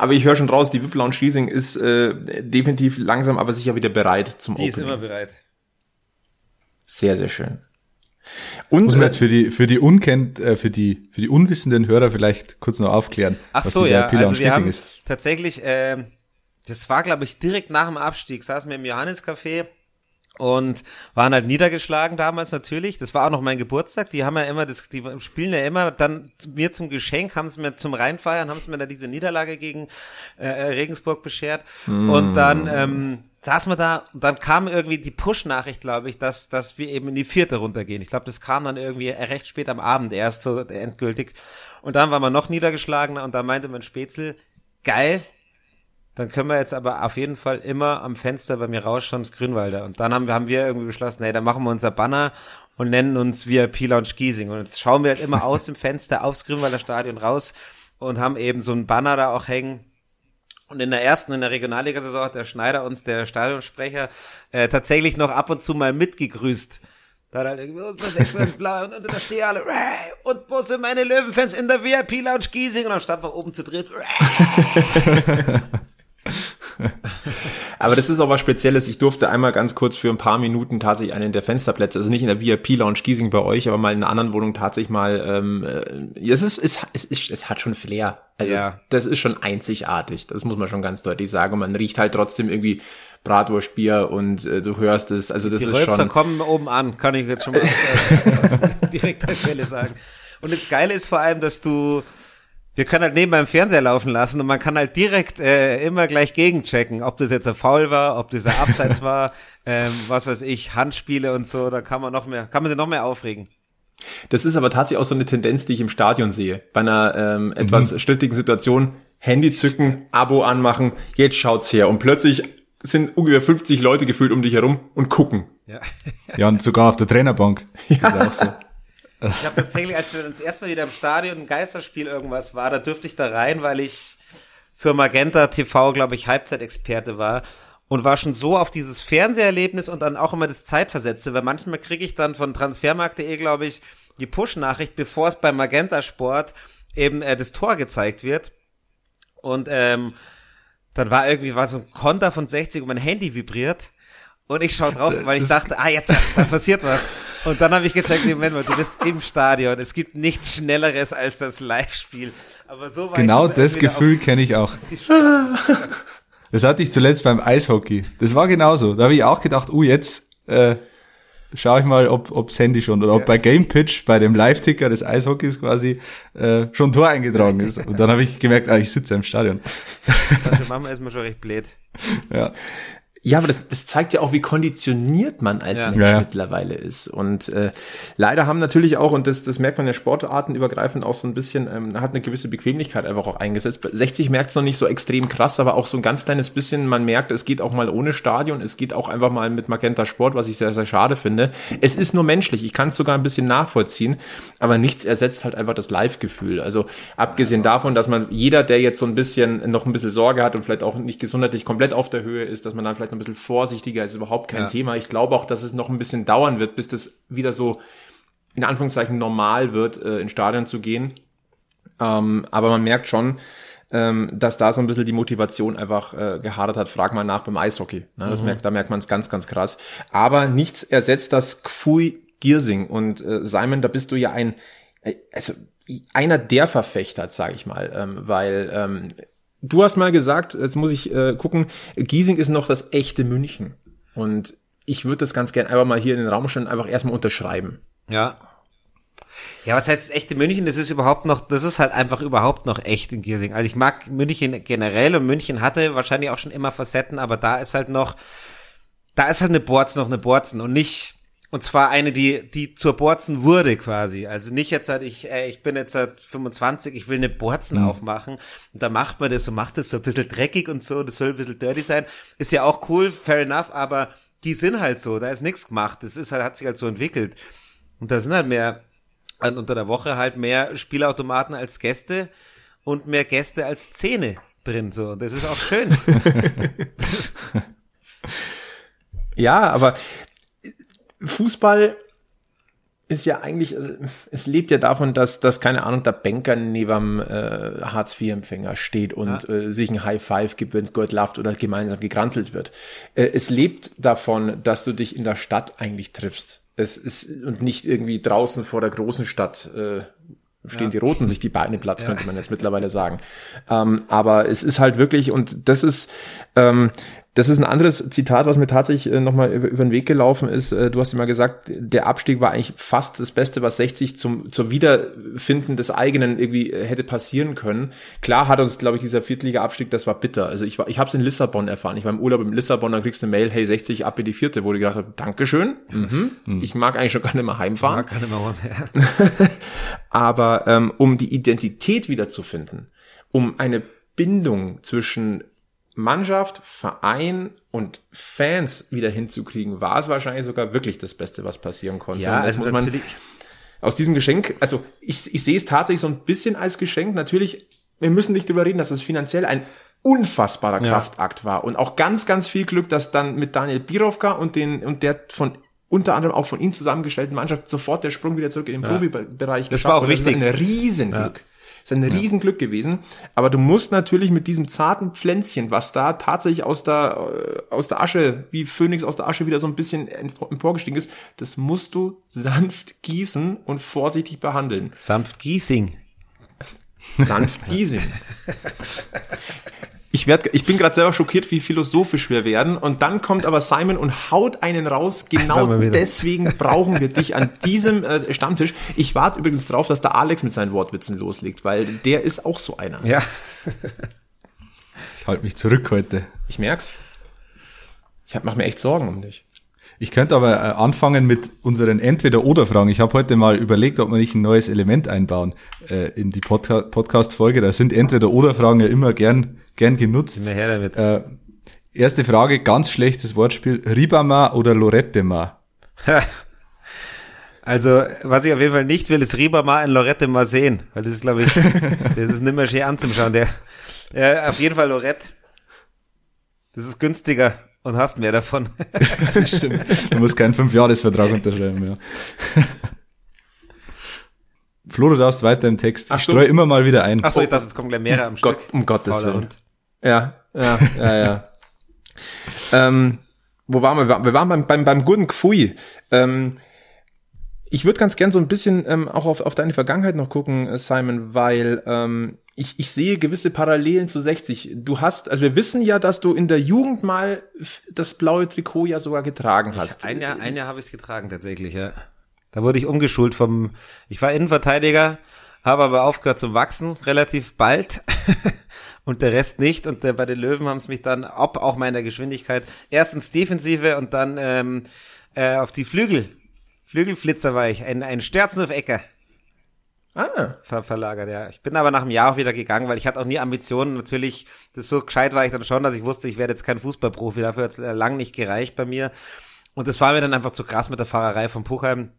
Aber ich höre schon raus, die Wipplau und Schlesing ist äh, definitiv langsam, aber sicher wieder bereit zum Die ist Opening. immer bereit. Sehr, sehr schön. Und Muss man äh, jetzt für die, für die unkennt, äh, für die, für die unwissenden Hörer vielleicht kurz noch aufklären. Ach was so, die ja. Also wir haben ist. tatsächlich, ähm, das war glaube ich direkt nach dem Abstieg, saßen wir im Johanniscafé und waren halt niedergeschlagen damals natürlich. Das war auch noch mein Geburtstag. Die haben ja immer, das, die spielen ja immer dann mir zum Geschenk, haben es mir zum Reinfeiern, haben es mir da diese Niederlage gegen äh, Regensburg beschert. Und dann ähm, saßen wir da und dann kam irgendwie die Push-Nachricht, glaube ich, dass, dass wir eben in die vierte runtergehen. Ich glaube, das kam dann irgendwie recht spät am Abend erst so endgültig. Und dann waren wir noch niedergeschlagener und da meinte mein Spätzle, geil, dann können wir jetzt aber auf jeden Fall immer am Fenster bei mir rausschauen, das Grünwalder. Und dann haben wir, haben wir irgendwie beschlossen, hey, dann machen wir unser Banner und nennen uns VIP Lounge Giesing. Und jetzt schauen wir halt immer aus dem Fenster aufs Grünwalder Stadion raus und haben eben so ein Banner da auch hängen. Und in der ersten, in der Regionalliga-Saison hat der Schneider uns, der Stadionsprecher, äh, tatsächlich noch ab und zu mal mitgegrüßt. Da hat halt irgendwie, und sechs blau und da stehen alle, und wo sind meine Löwenfans in der VIP Lounge Giesing? Und dann standen wir oben zu dritt! *laughs* Aber das ist auch was Spezielles. Ich durfte einmal ganz kurz für ein paar Minuten tatsächlich einen der Fensterplätze, also nicht in der VIP Lounge Giesing bei euch, aber mal in einer anderen Wohnung tatsächlich mal. Ähm, äh, es ist, es, es ist, es hat schon Flair. Also Ja. das ist schon einzigartig. Das muss man schon ganz deutlich sagen. Und man riecht halt trotzdem irgendwie Bratwurstbier und äh, du hörst es. Also das Die ist Rölpser schon. kommen oben an, kann ich jetzt schon mal *laughs* aus, aus, aus direkter Quelle sagen. Und das Geile ist vor allem, dass du, wir können halt neben beim Fernseher laufen lassen und man kann halt direkt äh, immer gleich gegenchecken, ob das jetzt ein Foul war, ob das ein Abseits *laughs* war, ähm, was weiß ich, Handspiele und so, da kann man noch mehr, kann man sich noch mehr aufregen. Das ist aber tatsächlich auch so eine Tendenz, die ich im Stadion sehe. Bei einer ähm, etwas mhm. strittigen Situation, Handy zücken, Abo anmachen, jetzt schaut's her. Und plötzlich sind ungefähr 50 Leute gefühlt um dich herum und gucken. Ja, ja und sogar auf der Trainerbank. *laughs* Ja. So. Ich habe tatsächlich, als wir das erste Mal wieder im Stadion ein Geisterspiel irgendwas war, da dürfte ich da rein, weil ich für Magenta TV, glaube ich, Halbzeitexperte war und war schon so auf dieses Fernseherlebnis und dann auch immer das Zeitversetzte, weil manchmal kriege ich dann von transfermarkt.de, glaube ich, die Push-Nachricht, bevor es beim Magenta Sport eben äh, das Tor gezeigt wird. Und ähm, dann war irgendwie war so ein Konter von 60 und mein Handy vibriert. Und ich schaue drauf, weil ich dachte, ah, jetzt da passiert was. Und dann habe ich gecheckt, Moment mal, du bist im Stadion. Es gibt nichts Schnelleres als das Live-Spiel. Aber so war Genau das Gefühl kenne ich auch. Das hatte ich zuletzt beim Eishockey. Das war genauso. Da habe ich auch gedacht, uh, jetzt äh, schaue ich mal, ob ob's Handy schon oder ob bei Game Pitch, bei dem Live-Ticker des Eishockeys quasi äh, schon Tor eingetragen ist. Und dann habe ich gemerkt, ah, ich sitze im Stadion. Also Mama ist mir schon recht blöd. Ja. Ja, aber das, das zeigt ja auch, wie konditioniert man als ja. Mensch ja, ja. mittlerweile ist. Und äh, leider haben natürlich auch, und das, das merkt man ja sportartenübergreifend auch so ein bisschen, ähm, hat eine gewisse Bequemlichkeit einfach auch eingesetzt. 60 merkt es noch nicht so extrem krass, aber auch so ein ganz kleines bisschen, man merkt, es geht auch mal ohne Stadion, es geht auch einfach mal mit Magenta Sport, was ich sehr, sehr schade finde. Es ist nur menschlich, ich kann es sogar ein bisschen nachvollziehen, aber nichts ersetzt halt einfach das Live-Gefühl. Also abgesehen davon, dass man jeder, der jetzt so ein bisschen noch ein bisschen Sorge hat und vielleicht auch nicht gesundheitlich komplett auf der Höhe ist, dass man dann vielleicht vielleicht ein bisschen vorsichtiger, ist überhaupt kein ja. Thema. Ich glaube auch, dass es noch ein bisschen dauern wird, bis das wieder so in Anführungszeichen normal wird, äh, in Stadion zu gehen. Ähm, aber man merkt schon, ähm, dass da so ein bisschen die Motivation einfach äh, gehadert hat. Frag mal nach beim Eishockey. Ne? Das mhm. merkt, da merkt man es ganz, ganz krass. Aber nichts ersetzt das Kfui Giersing. Und äh, Simon, da bist du ja ein, äh, also einer der Verfechter, sage ich mal, ähm, weil ähm, Du hast mal gesagt, jetzt muss ich äh, gucken, Giesing ist noch das echte München. Und ich würde das ganz gern einfach mal hier in den Raum stellen, einfach erstmal unterschreiben. Ja. Ja, was heißt das echte München? Das ist überhaupt noch, das ist halt einfach überhaupt noch echt in Giesing. Also ich mag München generell und München hatte wahrscheinlich auch schon immer Facetten, aber da ist halt noch, da ist halt eine Borzen noch eine Borzen und nicht, und zwar eine, die, die zur Borzen wurde quasi. Also nicht jetzt halt, ich, äh, ich bin jetzt seit 25, ich will eine Borzen mhm. aufmachen. Und da macht man das und macht das so ein bisschen dreckig und so, das soll ein bisschen dirty sein. Ist ja auch cool, fair enough, aber die sind halt so, da ist nichts gemacht. Das ist halt, hat sich halt so entwickelt. Und da sind halt mehr, unter der Woche halt mehr Spielautomaten als Gäste und mehr Gäste als Zähne drin, so. Das ist auch schön. *laughs* *laughs* ja, aber Fußball ist ja eigentlich, also, es lebt ja davon, dass, dass keine Ahnung, der Banker neben äh, Hartz-IV-Empfänger steht und ja. äh, sich ein High Five gibt, wenn es Gott lacht oder gemeinsam gegrantelt wird. Äh, es lebt davon, dass du dich in der Stadt eigentlich triffst. Es ist und nicht irgendwie draußen vor der großen Stadt äh, stehen ja. die Roten sich die Beine Platz, könnte man jetzt mittlerweile sagen. Ähm, aber es ist halt wirklich, und das ist, ähm, das ist ein anderes Zitat, was mir tatsächlich äh, nochmal über, über den Weg gelaufen ist. Äh, du hast immer gesagt, der Abstieg war eigentlich fast das Beste, was 60 zum, zur Wiederfinden des eigenen irgendwie äh, hätte passieren können. Klar hat uns, glaube ich, dieser Viertliga-Abstieg, das war bitter. Also ich war, ich habe es in Lissabon erfahren. Ich war im Urlaub in Lissabon, dann kriegst du eine Mail, hey, 60 ab in die vierte, wo ich gedacht habe, Dankeschön. Mhm. Mhm. Ich mag eigentlich schon gar nicht mehr heimfahren. Ich mag gar nicht mehr. *laughs* Aber ähm, um die Identität wiederzufinden, um eine Bindung zwischen Mannschaft, Verein und Fans wieder hinzukriegen, war es wahrscheinlich sogar wirklich das Beste, was passieren konnte. Ja, also muss man aus diesem Geschenk, also ich, ich sehe es tatsächlich so ein bisschen als Geschenk. Natürlich, wir müssen nicht drüber reden, dass es finanziell ein unfassbarer ja. Kraftakt war und auch ganz, ganz viel Glück, dass dann mit Daniel Birovka und den und der von unter anderem auch von ihm zusammengestellten Mannschaft sofort der Sprung wieder zurück in den ja. Profibereich. Das war auch wichtig. Das ein Riesenglück. Ja. Ist ein Riesenglück gewesen. Aber du musst natürlich mit diesem zarten Pflänzchen, was da tatsächlich aus der, äh, aus der Asche, wie Phönix aus der Asche wieder so ein bisschen emporgestiegen ist, das musst du sanft gießen und vorsichtig behandeln. Sanft Giesing. Sanft *laughs* Giesing. Ich, werd, ich bin gerade selber schockiert, wie philosophisch wir werden. Und dann kommt aber Simon und haut einen raus. Genau deswegen brauchen wir dich an diesem äh, Stammtisch. Ich warte übrigens drauf, dass der Alex mit seinen Wortwitzen loslegt, weil der ist auch so einer. Ja. ich halte mich zurück heute. Ich merk's. Ich mache mir echt Sorgen um dich. Ich könnte aber äh, anfangen mit unseren Entweder-Oder-Fragen. Ich habe heute mal überlegt, ob wir nicht ein neues Element einbauen äh, in die Podca Podcast-Folge. Da sind Entweder-Oder-Fragen ja immer gern, gern genutzt. Immer her damit. Äh, erste Frage, ganz schlechtes Wortspiel. Ribama oder Lorettema? *laughs* Also, was ich auf jeden Fall nicht will, ist Ribama in Lorette mal sehen, weil das ist, glaube ich, *laughs* das ist nicht mehr schön anzuschauen. Der, ja, auf jeden Fall Lorette. Das ist günstiger und hast mehr davon. *laughs* das stimmt. Du musst keinen Fünfjahresvertrag unterschreiben, ja. Flo, du darfst weiter im Text. Ach ich streue immer mal wieder ein. Achso, ich dachte, es kommen gleich mehrere am Gott, Stück. um Gottes Fauler Willen. Hund. Ja, ja, ja, ja. *laughs* ähm, wo waren wir? Wir waren beim, beim, beim guten Gfui. Ähm, ich würde ganz gern so ein bisschen ähm, auch auf, auf deine Vergangenheit noch gucken, äh, Simon, weil ähm, ich, ich sehe gewisse Parallelen zu 60. Du hast, also wir wissen ja, dass du in der Jugend mal das blaue Trikot ja sogar getragen hast. Ein Jahr, ein Jahr habe ich es getragen tatsächlich, ja. Da wurde ich umgeschult vom, ich war Innenverteidiger, habe aber aufgehört zum Wachsen relativ bald *laughs* und der Rest nicht. Und äh, bei den Löwen haben es mich dann, ob auch meiner Geschwindigkeit, erst ins Defensive und dann ähm, äh, auf die Flügel. Flügelflitzer war ich, ein, ein Stärzenhof-Ecker Ah, ver verlagert, ja. Ich bin aber nach einem Jahr auch wieder gegangen, weil ich hatte auch nie Ambitionen. Natürlich, das so gescheit war ich dann schon, dass ich wusste, ich werde jetzt kein Fußballprofi. Dafür hat es lang nicht gereicht bei mir. Und das war mir dann einfach zu krass mit der Fahrerei von Puchheim.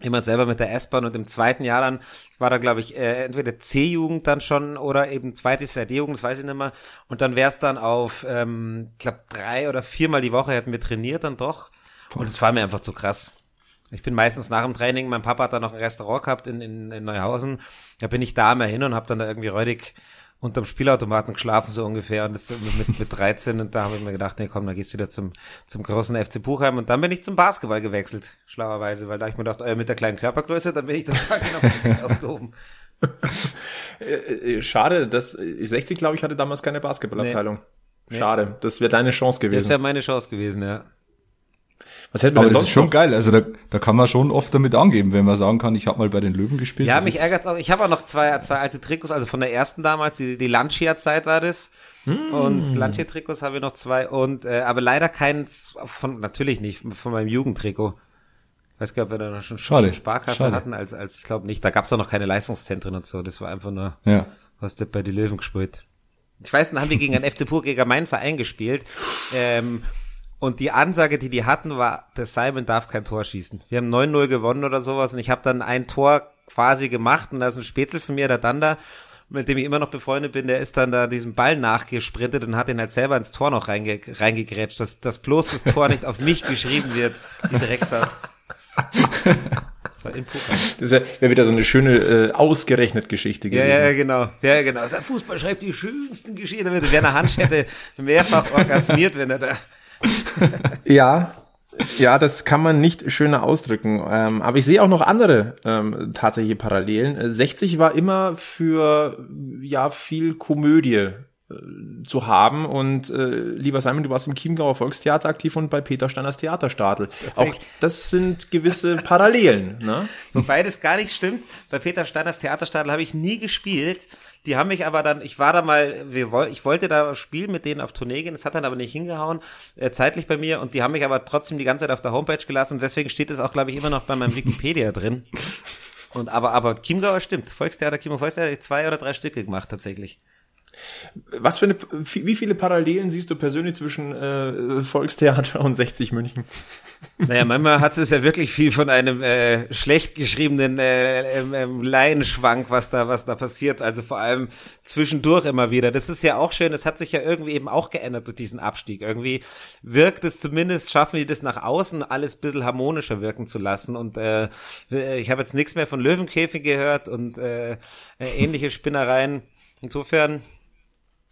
Immer selber mit der S-Bahn und im zweiten Jahr dann war da, glaube ich, äh, entweder C-Jugend dann schon oder eben zweites Jahr D-Jugend, das weiß ich nicht mehr. Und dann wäre es dann auf, ähm, ich glaube, drei oder viermal die Woche hätten wir trainiert dann doch. Und es war mir einfach zu krass. Ich bin meistens nach dem Training, mein Papa hat da noch ein Restaurant gehabt in, in, in Neuhausen. Da bin ich da mal hin und habe dann da irgendwie räudig unterm Spielautomaten geschlafen, so ungefähr. Und das mit, mit 13. Und da habe ich mir gedacht, nee, komm, dann gehst du wieder zum, zum großen FC Buchheim. Und dann bin ich zum Basketball gewechselt, schlauerweise, weil da ich mir gedacht, äh, mit der kleinen Körpergröße, dann bin ich total genau auf oben. *laughs* *laughs* äh, äh, schade, dass äh, 60, glaube ich, hatte damals keine Basketballabteilung. Schade, das wäre deine Chance Das gewesen. wäre meine Chance gewesen, ja. Was hätten wir Aber das ist schon noch? geil. Also da, da kann man schon oft damit angeben, wenn man sagen kann, ich habe mal bei den Löwen gespielt. Ja, mich ärgert's auch. Ich habe auch noch zwei, zwei alte Trikots, also von der ersten damals, die, die Lancia-Zeit war das. Und Lancia-Trikots habe ich noch zwei. Und äh, aber leider keins von, natürlich nicht, von meinem Jugendtrikot. Ich weiß gar nicht, ob wir da noch schon, Schade, Sparkasse schade. hatten, als, als ich glaube nicht. Da gab's auch noch keine Leistungszentren und so. Das war einfach nur, Ja. was der bei die Löwen gespielt. Ich weiß, dann haben wir gegen einen *laughs* FC Pur, gegen meinen Verein gespielt. Ähm, und die Ansage, die die hatten, war, der Simon darf kein Tor schießen. Wir haben 9-0 gewonnen oder sowas und ich habe dann ein Tor quasi gemacht und da ist ein Spätzle von mir, der Danda, mit dem ich immer noch befreundet bin, der ist dann da diesem Ball nachgesprintet und hat ihn halt selber ins Tor noch reinge reingegrätscht, dass, dass bloß das Tor nicht auf mich geschrieben wird, die Drecksau. Das war in Poker. Das wäre wär wieder so eine schöne, äh, ausgerechnet Geschichte Ja, gewesen. ja, genau. Ja, genau. Der Fußball schreibt die schönsten Geschichten. Werner Hansch hätte mehrfach orgasmiert, wenn er da. Ja, ja, das kann man nicht schöner ausdrücken. Ähm, aber ich sehe auch noch andere ähm, tatsächliche Parallelen. Äh, 60 war immer für ja viel Komödie äh, zu haben und äh, lieber Simon, du warst im Chiemgauer Volkstheater aktiv und bei Peter Steiners Theaterstadel. Auch das sind gewisse Parallelen. Ne? *laughs* Wobei das gar nicht stimmt. Bei Peter Steiners Theaterstadel habe ich nie gespielt. Die haben mich aber dann, ich war da mal, wir ich wollte da spielen mit denen auf Tournee gehen, das hat dann aber nicht hingehauen, äh, zeitlich bei mir und die haben mich aber trotzdem die ganze Zeit auf der Homepage gelassen und deswegen steht es auch, glaube ich, immer noch bei meinem Wikipedia drin. *laughs* Und aber, aber Chiemgauer stimmt. Volkstheater, Chiemgauer Volkstheater, zwei oder drei Stücke gemacht tatsächlich. Was für eine, wie viele Parallelen siehst du persönlich zwischen äh, Volkstheater und 60 München? Naja, manchmal hat es ja wirklich viel von einem äh, schlecht geschriebenen äh, ähm, ähm, Laienschwank, was da, was da passiert. Also vor allem zwischendurch immer wieder. Das ist ja auch schön. Das hat sich ja irgendwie eben auch geändert durch diesen Abstieg. Irgendwie wirkt es zumindest, schaffen die das nach außen alles ein bisschen harmonischer wirken zu lassen. Und äh, ich habe jetzt nichts mehr von Löwenkäfig gehört und äh, äh, ähnliche Spinnereien. Insofern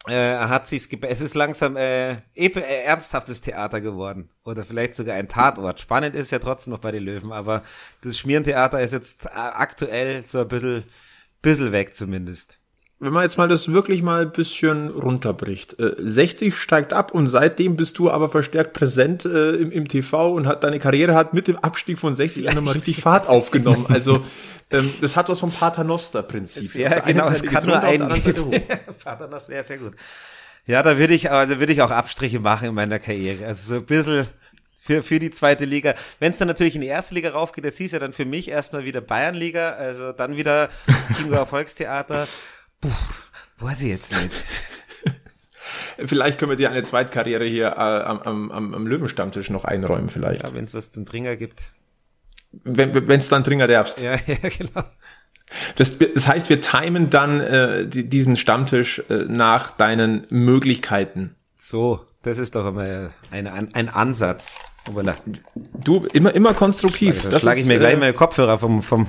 äh, hat sich's ge- es ist langsam äh, äh, ernsthaftes Theater geworden oder vielleicht sogar ein Tatort. Spannend ist ja trotzdem noch bei den Löwen, aber das Schmierentheater ist jetzt äh, aktuell so ein bisschen, bisschen weg zumindest. Wenn man jetzt mal das wirklich mal ein bisschen runterbricht. Äh, 60 steigt ab und seitdem bist du aber verstärkt präsent äh, im, im TV und hat deine Karriere hat mit dem Abstieg von 60 nochmal richtig Fahrt *laughs* aufgenommen. Also ähm, das hat was vom Paternoster-Prinzip. Ja, genau, es kann nur einen *laughs* Paternoster, ja, sehr gut. Ja, da würde ich, aber da würde ich auch Abstriche machen in meiner Karriere. Also so ein bisschen für, für die zweite Liga. Wenn es dann natürlich in die erste Liga raufgeht, das hieß ja dann für mich erstmal wieder Bayernliga, also dann wieder Chiemgauer *laughs* Volkstheater. Puh, weiß ich jetzt nicht. *laughs* Vielleicht können wir dir eine Zweitkarriere hier äh, am, am, am Löwenstammtisch noch einräumen, vielleicht. Ja, wenn es was zum Tringer gibt. Wenn es dann Tringer darfst. Ja, *laughs* ja, genau. Das, das heißt, wir timen dann äh, die, diesen Stammtisch äh, nach deinen Möglichkeiten. So, das ist doch immer ein, ein, ein Ansatz. Voilà. Du immer immer konstruktiv. Da schlage ich mir gleich äh, meine Kopfhörer vom vom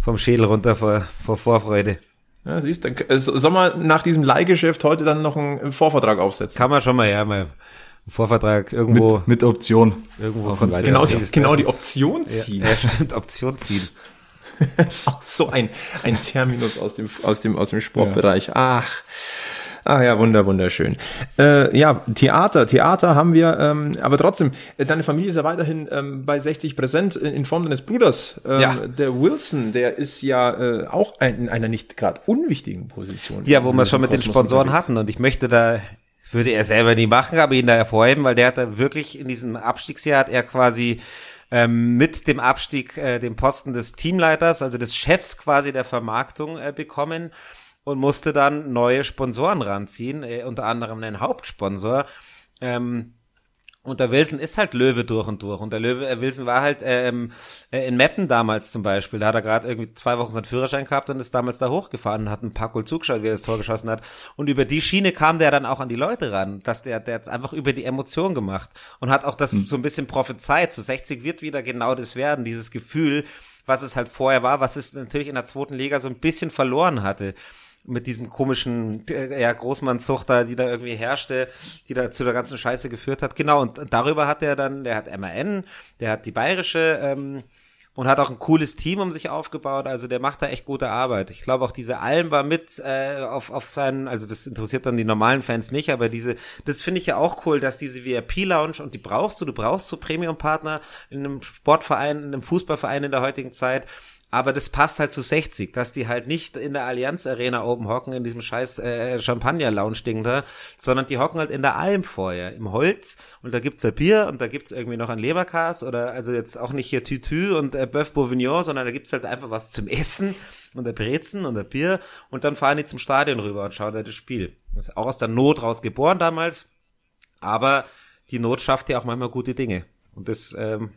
vom Schädel runter vor vor Vorfreude. Ja, siehst du, äh, soll man nach diesem Leihgeschäft heute dann noch einen Vorvertrag aufsetzen? Kann man schon mal, ja, mal einen Vorvertrag irgendwo. Mit, mit Option. Irgendwo von Genau, die, genau die Option ziehen. Ja, ja stimmt, Option ziehen. *laughs* das ist auch so ein, ein Terminus aus dem, aus dem, aus dem Sportbereich. Ja. Ach. Ah ja, wunder, wunderschön. Äh, ja, Theater, Theater haben wir, ähm, aber trotzdem, äh, deine Familie ist ja weiterhin ähm, bei 60 präsent in Form deines Bruders. Ähm, ja. Der Wilson, der ist ja äh, auch ein, in einer nicht gerade unwichtigen Position. Ja, wo wir es schon mit den Sponsoren unterwegs. hatten und ich möchte da würde er selber nie machen, aber ihn da hervorheben, weil der hat da wirklich in diesem Abstiegsjahr hat er quasi ähm, mit dem Abstieg äh, den Posten des Teamleiters, also des Chefs quasi der Vermarktung äh, bekommen und musste dann neue Sponsoren ranziehen, äh, unter anderem einen Hauptsponsor. Ähm, und der Wilson ist halt Löwe durch und durch. Und der Löwe, äh, Wilson war halt ähm, äh, in Meppen damals zum Beispiel. Da hat er gerade irgendwie zwei Wochen seinen Führerschein gehabt und ist damals da hochgefahren und hat ein paar Cool zugeschaut, wie er das Tor geschossen hat. Und über die Schiene kam der dann auch an die Leute ran. Dass der, der hat einfach über die Emotion gemacht und hat auch das mhm. so ein bisschen prophezeit. Zu 60 wird wieder genau das werden, dieses Gefühl, was es halt vorher war, was es natürlich in der zweiten Liga so ein bisschen verloren hatte mit diesem komischen äh, ja, Großmannzucht da, die da irgendwie herrschte, die da zu der ganzen Scheiße geführt hat. Genau, und darüber hat er dann, der hat MAN, der hat die bayerische ähm, und hat auch ein cooles Team um sich aufgebaut. Also der macht da echt gute Arbeit. Ich glaube auch diese Alm war mit äh, auf, auf seinen, also das interessiert dann die normalen Fans nicht, aber diese, das finde ich ja auch cool, dass diese VIP-Lounge und die brauchst du, du brauchst so Premium-Partner in einem Sportverein, in einem Fußballverein in der heutigen Zeit aber das passt halt zu 60, dass die halt nicht in der Allianz Arena oben hocken, in diesem scheiß äh, Champagner-Lounge-Ding da, sondern die hocken halt in der Alm vorher, im Holz und da gibt's ja Bier und da gibt's irgendwie noch ein Leberkas oder also jetzt auch nicht hier Tütü und äh, Bœuf Bourguignon, sondern da gibt's halt einfach was zum Essen und der Brezen und der Bier und dann fahren die zum Stadion rüber und schauen da das Spiel. Das ist auch aus der Not raus geboren damals, aber die Not schafft ja auch manchmal gute Dinge und das, ähm,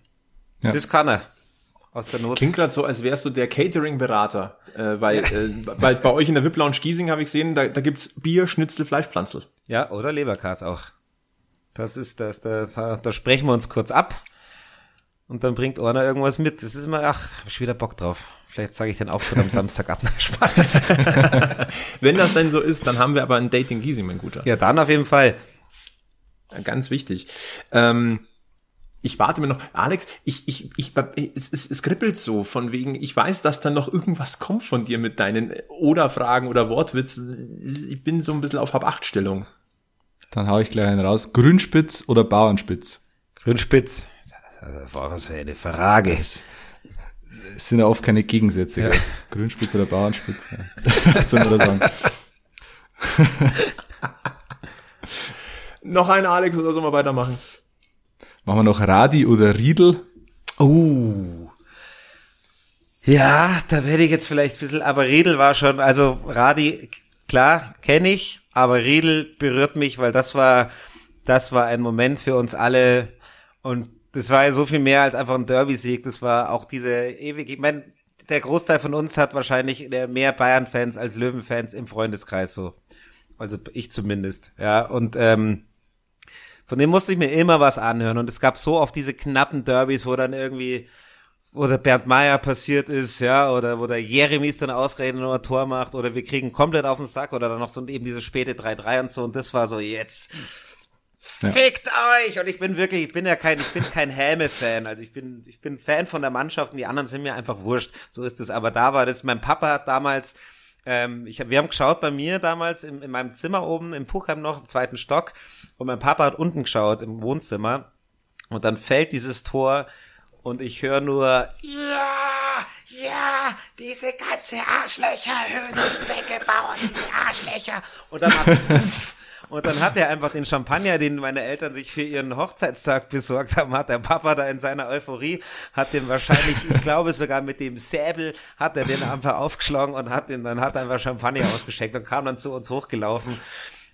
ja. das kann er aus der Not. Klingt gerade so, als wärst du der Catering-Berater, äh, weil, äh, *laughs* weil bei euch in der VIP Lounge Giesing habe ich gesehen, da, da gibt's Bier, Schnitzel, Fleischpflanzel. Ja, oder Leberkas auch. Das ist das, das, da sprechen wir uns kurz ab und dann bringt einer irgendwas mit. Das ist immer, ach, hab ich wieder Bock drauf. Vielleicht sage ich den Auftritt am Samstag ab. *laughs* Wenn das denn so ist, dann haben wir aber ein Dating Giesing, mein Guter. Ja, dann auf jeden Fall. Ganz wichtig. Ähm, ich warte mir noch, Alex, ich, ich, ich, es, es, es kribbelt so von wegen, ich weiß, dass dann noch irgendwas kommt von dir mit deinen Oder-Fragen oder Wortwitzen. Ich bin so ein bisschen auf Hab-Acht-Stellung. Dann hau ich gleich einen raus. Grünspitz oder Bauernspitz? Grünspitz. Was für eine Frage. Es sind ja oft keine Gegensätze. Ja. Grünspitz oder Bauernspitz. Ja. *laughs* Was soll man da sagen? *laughs* noch eine Alex oder sollen wir weitermachen? Machen wir noch Radi oder Riedel? Oh. Ja, da werde ich jetzt vielleicht ein bisschen, aber Riedel war schon, also Radi, klar, kenne ich, aber Riedel berührt mich, weil das war, das war ein Moment für uns alle und das war ja so viel mehr als einfach ein Derby-Sieg, das war auch diese ewige, ich meine, der Großteil von uns hat wahrscheinlich mehr Bayern-Fans als Löwen-Fans im Freundeskreis so. Also ich zumindest, ja, und ähm, von dem musste ich mir immer was anhören. Und es gab so oft diese knappen Derbys, wo dann irgendwie, wo der Bernd Meyer passiert ist, ja, oder wo der Jeremies dann ausreden ein Tor macht, oder wir kriegen komplett auf den Sack, oder dann noch so eben diese späte 3-3 und so. Und das war so jetzt. Ja. Fickt euch! Und ich bin wirklich, ich bin ja kein, ich bin kein Häme-Fan. Also ich bin, ich bin Fan von der Mannschaft und die anderen sind mir einfach wurscht. So ist es. Aber da war das, mein Papa hat damals ähm, ich wir haben geschaut bei mir damals in, in meinem Zimmer oben im Puchheim noch, im zweiten Stock. Und mein Papa hat unten geschaut im Wohnzimmer. Und dann fällt dieses Tor und ich höre nur, ja, ja, diese ganze Arschlöcher, Hönes, Beckenbauer, diese Arschlöcher. Und dann macht *laughs* und dann hat er einfach den Champagner, den meine Eltern sich für ihren Hochzeitstag besorgt haben, hat der Papa da in seiner Euphorie, hat den wahrscheinlich, ich glaube sogar mit dem Säbel, hat er den einfach aufgeschlagen und hat den, dann hat er einfach Champagner ausgeschenkt und kam dann zu uns hochgelaufen.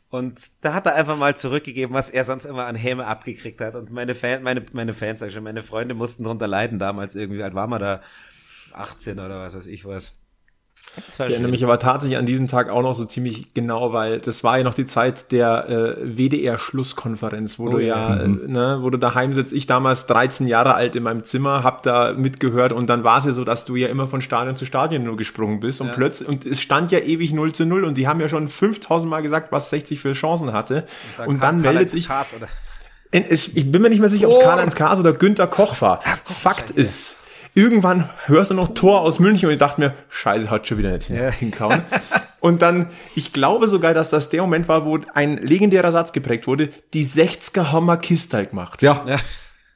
Und da hat er einfach mal zurückgegeben, was er sonst immer an Häme abgekriegt hat. Und meine Fans, meine, meine Fans, sag ich schon, meine Freunde mussten drunter leiden damals irgendwie. Alt war man da 18 oder was weiß ich was. Ich erinnere mich aber tatsächlich an diesen Tag auch noch so ziemlich genau, weil das war ja noch die Zeit der äh, WDR-Schlusskonferenz, wo oh, du ja, ja äh, ne, wo du daheim sitzt. Ich damals 13 Jahre alt in meinem Zimmer, hab da mitgehört und dann war es ja so, dass du ja immer von Stadion zu Stadion nur gesprungen bist und ja. plötzlich, und es stand ja ewig 0 zu 0 und die haben ja schon 5000 Mal gesagt, was 60 für Chancen hatte. Und dann, und dann meldet sich, ich bin mir nicht mehr sicher, ob es oh. Karl-Heinz Kaas oder Günther Koch war. Ach, Fakt ist, irgendwann hörst du noch Tor aus München und ich dachte mir, scheiße, hat schon wieder nicht ja. hinkauen. und dann, ich glaube sogar, dass das der Moment war, wo ein legendärer Satz geprägt wurde, die 60er haben wir Kistal gemacht. Ja. ja.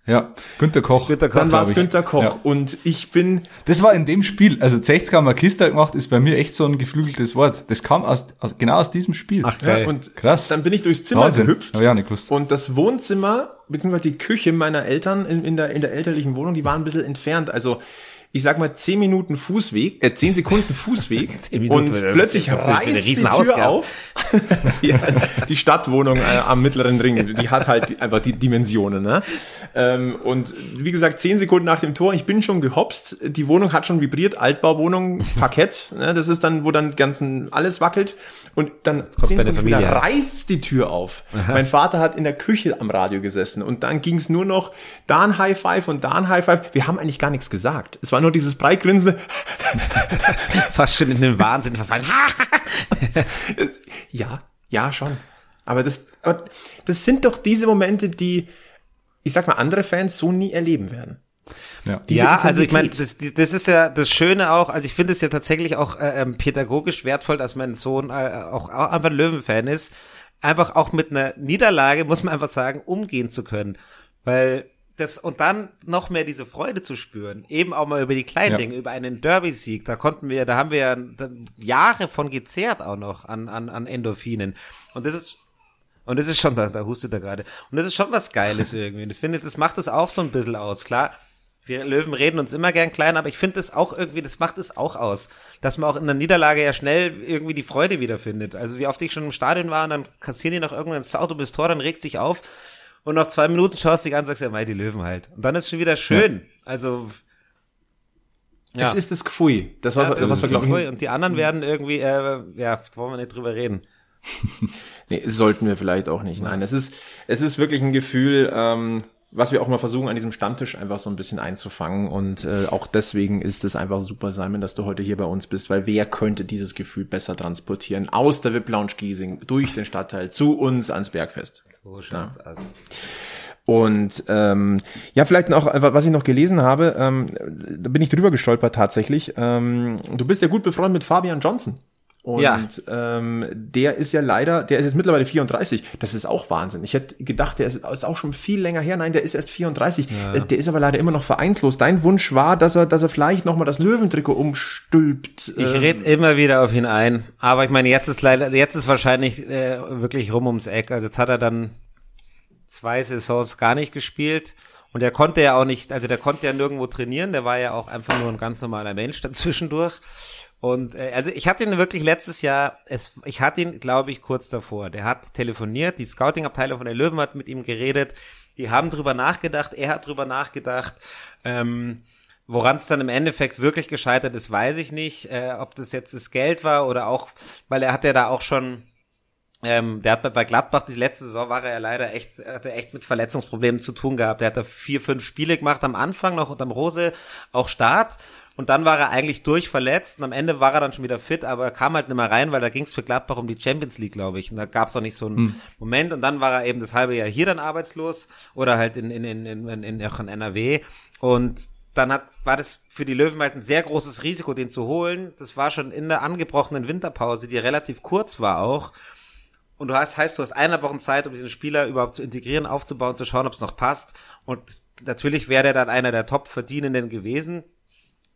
Ja, Günter Koch. Günter Koch dann war es Günter Koch. Ja. Und ich bin. Das war in dem Spiel, also 60 haben wir Kiste gemacht, ist bei mir echt so ein geflügeltes Wort. Das kam aus, aus genau aus diesem Spiel. Ach geil. Ja, und krass. Dann bin ich durchs Zimmer Wahnsinn. gehüpft. Ja, nicht gewusst. Und das Wohnzimmer, beziehungsweise die Küche meiner Eltern in, in, der, in der elterlichen Wohnung, die waren ein bisschen entfernt. Also ich sag mal, zehn Minuten Fußweg, äh, zehn Sekunden Fußweg *laughs* und plötzlich reißt die Tür auf. *laughs* ja, die Stadtwohnung äh, am mittleren Ring, die hat halt einfach die Dimensionen. Ne? Ähm, und wie gesagt, zehn Sekunden nach dem Tor, ich bin schon gehopst, die Wohnung hat schon vibriert, Altbauwohnung, Parkett, ne? das ist dann, wo dann ganzen alles wackelt und dann zehn Sekunden wieder reißt die Tür auf. Aha. Mein Vater hat in der Küche am Radio gesessen und dann ging es nur noch da ein High Five und da ein High Five. Wir haben eigentlich gar nichts gesagt. Es war war nur dieses Breitgrinsen. Fast schon in den Wahnsinn verfallen. ja, ja, schon. Aber das, aber das sind doch diese Momente, die, ich sag mal, andere Fans so nie erleben werden. Ja, ja also ich meine, das, das ist ja das Schöne auch, also ich finde es ja tatsächlich auch äh, ähm, pädagogisch wertvoll, dass mein Sohn äh, auch, auch einfach Löwenfan ist. Einfach auch mit einer Niederlage, muss man einfach sagen, umgehen zu können. Weil das, und dann noch mehr diese Freude zu spüren, eben auch mal über die kleinen ja. Dinge, über einen Derby-Sieg, da konnten wir, da haben wir ja Jahre von gezehrt auch noch an, an, an Endorphinen. Und das ist, und das ist schon, da, da hustet er gerade. Und das ist schon was Geiles irgendwie. Und ich finde, das macht es auch so ein bisschen aus. Klar, wir Löwen reden uns immer gern klein, aber ich finde das auch irgendwie, das macht es auch aus, dass man auch in der Niederlage ja schnell irgendwie die Freude wiederfindet. Also wie oft ich schon im Stadion war und dann kassieren die noch irgendwann ins Auto bis Tor, dann regst dich auf und nach zwei Minuten schaust du dich an und sagst, ja, mei, die Löwen halt. Und dann ist schon wieder schön. Ja. Also, ja. Es ist das Gfui. Das war, ja, das was wir glauben. Und die anderen werden irgendwie, äh, ja, wollen wir nicht drüber reden. *laughs* nee, sollten wir vielleicht auch nicht. Nein, es ist, es ist wirklich ein Gefühl, ähm, was wir auch mal versuchen, an diesem Stammtisch einfach so ein bisschen einzufangen. Und äh, auch deswegen ist es einfach super, Simon, dass du heute hier bei uns bist, weil wer könnte dieses Gefühl besser transportieren aus der VIP Lounge Giesing durch den Stadtteil zu uns ans Bergfest. So schaut's ja. aus. Und ähm, ja, vielleicht noch, was ich noch gelesen habe, ähm, da bin ich drüber gestolpert tatsächlich. Ähm, du bist ja gut befreundet mit Fabian Johnson. Und ja. ähm, der ist ja leider, der ist jetzt mittlerweile 34. Das ist auch Wahnsinn. Ich hätte gedacht, der ist, ist auch schon viel länger her. Nein, der ist erst 34. Ja. Äh, der ist aber leider immer noch vereinslos. Dein Wunsch war, dass er, dass er vielleicht nochmal das Löwentrikot umstülpt. Ich ähm. red immer wieder auf ihn ein. Aber ich meine, jetzt ist leider, jetzt ist wahrscheinlich äh, wirklich rum ums Eck. Also jetzt hat er dann zwei Saisons gar nicht gespielt. Und er konnte ja auch nicht, also der konnte ja nirgendwo trainieren. Der war ja auch einfach nur ein ganz normaler Mensch dazwischendurch. Und äh, also ich hatte ihn wirklich letztes Jahr, es, ich hatte ihn, glaube ich, kurz davor. Der hat telefoniert, die Scouting-Abteilung von der Löwen hat mit ihm geredet, die haben drüber nachgedacht, er hat drüber nachgedacht. Ähm, Woran es dann im Endeffekt wirklich gescheitert ist, weiß ich nicht. Äh, ob das jetzt das Geld war oder auch, weil er hat ja da auch schon, ähm, der hat bei Gladbach, die letzte Saison war er ja leider echt, hatte echt mit Verletzungsproblemen zu tun gehabt. Der hat da vier, fünf Spiele gemacht am Anfang noch unterm Rose, auch Start. Und dann war er eigentlich durchverletzt und am Ende war er dann schon wieder fit, aber er kam halt nicht mehr rein, weil da ging es für Gladbach um die Champions League, glaube ich. Und da gab es auch nicht so einen hm. Moment. Und dann war er eben das halbe Jahr hier dann arbeitslos oder halt in, in, in, in, in, in, in NRW. Und dann hat, war das für die Löwen halt ein sehr großes Risiko, den zu holen. Das war schon in der angebrochenen Winterpause, die relativ kurz war auch. Und du hast, heißt, du hast eine Woche Zeit, um diesen Spieler überhaupt zu integrieren, aufzubauen, zu schauen, ob es noch passt. Und natürlich wäre der dann einer der Top-Verdienenden gewesen.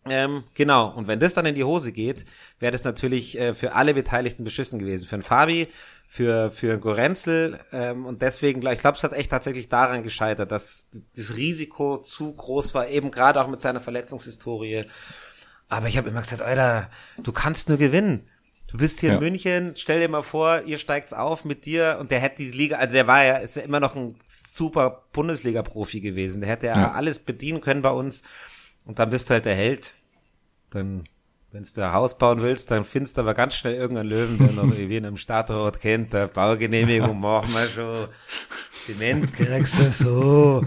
Ähm, genau, und wenn das dann in die Hose geht, wäre das natürlich äh, für alle Beteiligten beschissen gewesen. Für den Fabi, für, für Gorenzel ähm, und deswegen, ich glaube, es hat echt tatsächlich daran gescheitert, dass das Risiko zu groß war, eben gerade auch mit seiner Verletzungshistorie. Aber ich habe immer gesagt, Alter, du kannst nur gewinnen. Du bist hier ja. in München, stell dir mal vor, ihr steigt's auf mit dir und der hätte diese Liga, also der war ja, ist ja immer noch ein super Bundesliga-Profi gewesen. Der hätte ja, ja alles bedienen können bei uns und dann bist du halt der Held. Dann, wenn du ein Haus bauen willst, dann findest du aber ganz schnell irgendeinen Löwen, der noch irgendwie in einem Stadtort kennt, der Baugenehmigung machen wir schon. Zement kriegst du so.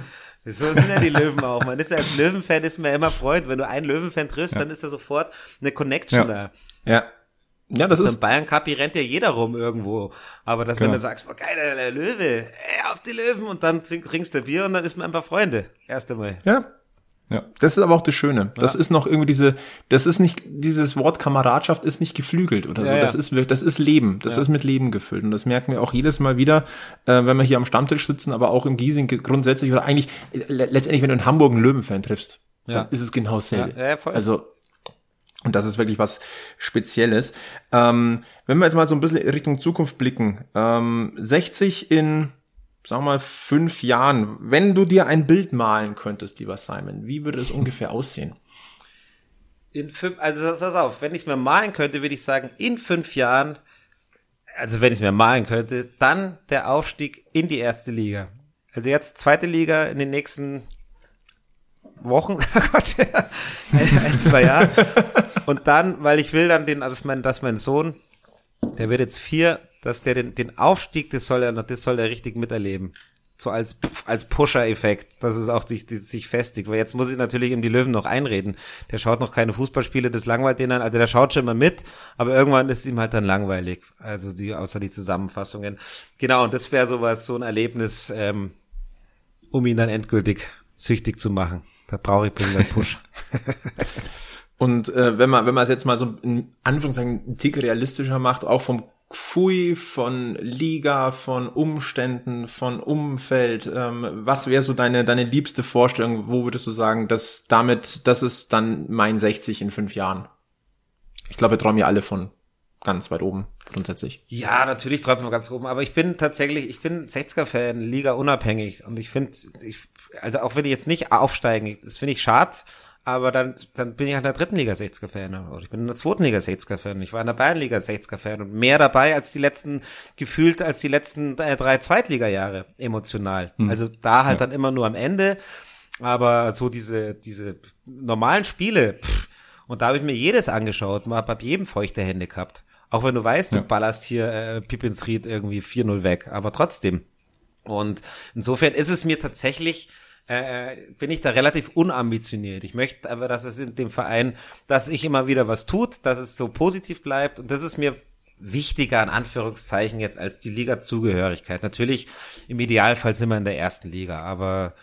So sind ja die Löwen auch. Man ist ja als Löwenfan ist man immer freut. Wenn du einen Löwenfan triffst, ja. dann ist ja sofort eine Connection ja. da. Ja. Ja, das ist. Bayern Cup rennt ja jeder rum irgendwo. Aber dass genau. wenn du sagst, boah, geil, der Löwe, ey, auf die Löwen und dann trinkst du Bier und dann ist man einfach Freunde. Erst einmal. Ja. Ja. Das ist aber auch das Schöne. Das ja. ist noch irgendwie diese, das ist nicht, dieses Wort Kameradschaft ist nicht geflügelt oder so. Ja, ja. Das ist wirklich, das ist Leben. Das ist mit Leben gefüllt. Und das merken wir auch jedes Mal wieder, äh, wenn wir hier am Stammtisch sitzen, aber auch im Giesing grundsätzlich oder eigentlich, letztendlich, wenn du in Hamburg einen Löwenfan triffst, dann ist es genau dasselbe. Ja, voll. Also, und das ist wirklich was Spezielles. Ähm, wenn wir jetzt mal so ein bisschen Richtung Zukunft blicken, ähm, 60 in, wir mal, fünf Jahren, wenn du dir ein Bild malen könntest, lieber Simon, wie würde es *laughs* ungefähr aussehen? In fünf, also pass auf, wenn ich es mir malen könnte, würde ich sagen, in fünf Jahren, also wenn ich es mir malen könnte, dann der Aufstieg in die erste Liga. Also jetzt zweite Liga in den nächsten Wochen, *laughs* oh Gott, ein, ein, zwei Jahre. *laughs* Und dann, weil ich will dann den, also mein, dass mein Sohn, der wird jetzt vier, dass der den, den Aufstieg, das soll er noch, das soll er richtig miterleben. So als, als Pusher-Effekt, dass es auch sich, sich festigt. Weil jetzt muss ich natürlich ihm die Löwen noch einreden. Der schaut noch keine Fußballspiele, das langweilt den dann, also der schaut schon immer mit, aber irgendwann ist ihm halt dann langweilig. Also die, außer die Zusammenfassungen. Genau, und das wäre sowas, so ein Erlebnis, ähm, um ihn dann endgültig süchtig zu machen. Da brauche ich einen Push. *laughs* Und äh, wenn man wenn man es jetzt mal so in Anführungszeichen ein Tick realistischer macht, auch vom Pfui, von Liga, von Umständen, von Umfeld, ähm, was wäre so deine deine liebste Vorstellung? Wo würdest du sagen, dass damit das ist dann mein 60 in fünf Jahren? Ich glaube, wir träumen ja alle von ganz weit oben grundsätzlich. Ja, natürlich träumen wir ganz oben, aber ich bin tatsächlich, ich bin 60er-Fan, Liga unabhängig und ich finde, ich, also auch wenn die jetzt nicht aufsteigen, das finde ich schade, aber dann, dann bin ich in der dritten Liga 60er-Fan oder ich bin in der zweiten Liga 60er-Fan, ich war in der Bayernliga 60er-Fan und mehr dabei als die letzten, gefühlt als die letzten äh, drei Zweitliga-Jahre emotional. Hm. Also da halt ja. dann immer nur am Ende, aber so diese, diese normalen Spiele, pff, und da habe ich mir jedes angeschaut, mal bei jedem feuchte Hände gehabt. Auch wenn du weißt, du ja. ballerst hier äh, Pippins Ried irgendwie 4-0 weg, aber trotzdem. Und insofern ist es mir tatsächlich, äh, bin ich da relativ unambitioniert. Ich möchte aber, dass es in dem Verein, dass ich immer wieder was tut, dass es so positiv bleibt und das ist mir wichtiger an Anführungszeichen jetzt als die Liga-Zugehörigkeit. Natürlich im Idealfall sind wir in der ersten Liga, aber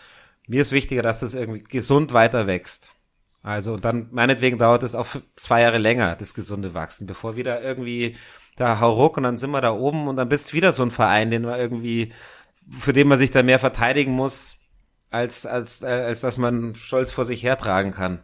mir ist wichtiger, dass es irgendwie gesund weiter wächst. Also und dann meinetwegen dauert es auch zwei Jahre länger, das gesunde Wachsen, bevor wieder irgendwie da hauruck und dann sind wir da oben und dann bist wieder so ein Verein, den man irgendwie, für den man sich da mehr verteidigen muss, als, als, äh, als dass man stolz vor sich hertragen kann.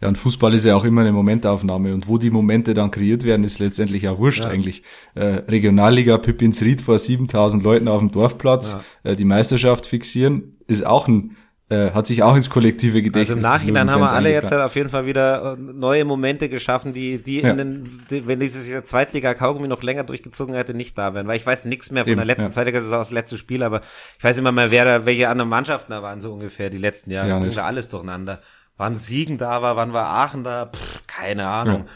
Ja, und Fußball ist ja auch immer eine Momentaufnahme und wo die Momente dann kreiert werden, ist letztendlich auch wurscht ja. eigentlich. Äh, Regionalliga Pippins Ried vor 7000 Leuten auf dem Dorfplatz, ja. äh, die Meisterschaft fixieren, ist auch ein äh, hat sich auch ins kollektive Gedächtnis. Also im Nachhinein haben wir alle jetzt halt auf jeden Fall wieder äh, neue Momente geschaffen, die, die, ja. in den, die wenn dieses Zweitliga Kaugummi noch länger durchgezogen hätte, nicht da wären. Weil ich weiß nichts mehr von Eben, der letzten ja. Zweitliga-Saison, das letzte Spiel, aber ich weiß immer mehr, wer da, welche anderen Mannschaften da waren, so ungefähr, die letzten Jahre. Ja, ging da alles durcheinander. Wann Siegen da war, wann war Aachen da, Pff, keine Ahnung. Ja.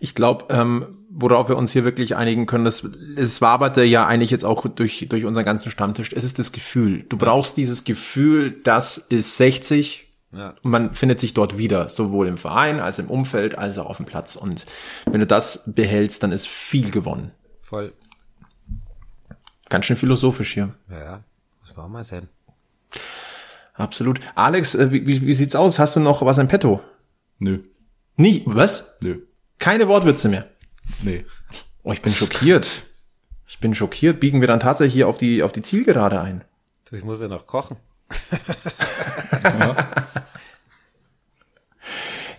Ich glaube, ähm, worauf wir uns hier wirklich einigen können, das, es waberte ja eigentlich jetzt auch durch, durch unseren ganzen Stammtisch. Es ist das Gefühl. Du brauchst dieses Gefühl, das ist 60 ja. und man findet sich dort wieder, sowohl im Verein als im Umfeld als auch auf dem Platz. Und wenn du das behältst, dann ist viel gewonnen. Voll. Ganz schön philosophisch hier. Ja, muss man auch mal sein. Absolut. Alex, äh, wie, wie, wie sieht's aus? Hast du noch was im Petto? Nö. Nie, was? Nö. Keine Wortwitze mehr. Nee. Oh, ich bin schockiert. Ich bin schockiert. Biegen wir dann tatsächlich hier auf die, auf die Zielgerade ein? Du, ich muss ja noch kochen.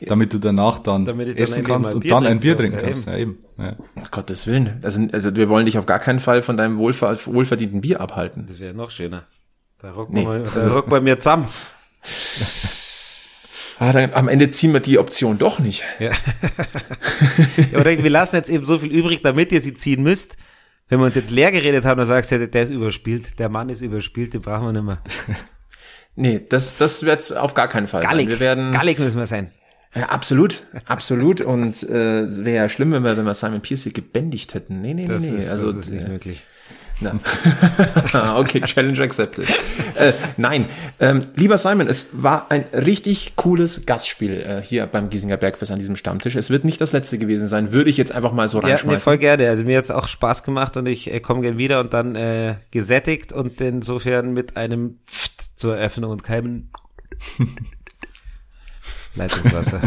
Damit du danach dann Damit dann essen kannst ein und Bier dann ein Bier trinken trinken kann. kannst. Ja, eben. Ja. Um Gottes Willen. Also, also wir wollen dich auf gar keinen Fall von deinem wohlver wohlverdienten Bier abhalten. Das wäre noch schöner. Da rockt Nee, man, da rockt bei mir zusammen. *laughs* Ah, dann, am Ende ziehen wir die Option doch nicht. Ja. *laughs* oder wir lassen jetzt eben so viel übrig, damit ihr sie ziehen müsst. Wenn wir uns jetzt leer geredet haben, dann sagst du, der ist überspielt. Der Mann ist überspielt, den brauchen wir nicht mehr. *laughs* Nee, das, das wird auf gar keinen Fall Gallig. sein. Wir werden, Gallig müssen wir sein. ja, absolut, absolut. Und äh, es wäre ja schlimm, wenn wir, wenn wir Simon Pierce gebändigt hätten. Nee, nee, Das, nee, nee. ist, also, das ist nicht äh, möglich. Na. *laughs* okay, Challenge accepted. äh, nein, ähm, lieber Simon, es war ein richtig cooles Gastspiel äh, hier beim Giesinger Bergfest an diesem Stammtisch. Es wird nicht das letzte gewesen sein, würde ich jetzt einfach mal so Ja, nee, reinschmeißen. voll gerne. Also mir hat's auch Spaß gemacht und ich äh, komme gern wieder und dann äh, gesättigt und insofern mit einem Pft zur Eröffnung und keinem *laughs* Leitungswasser.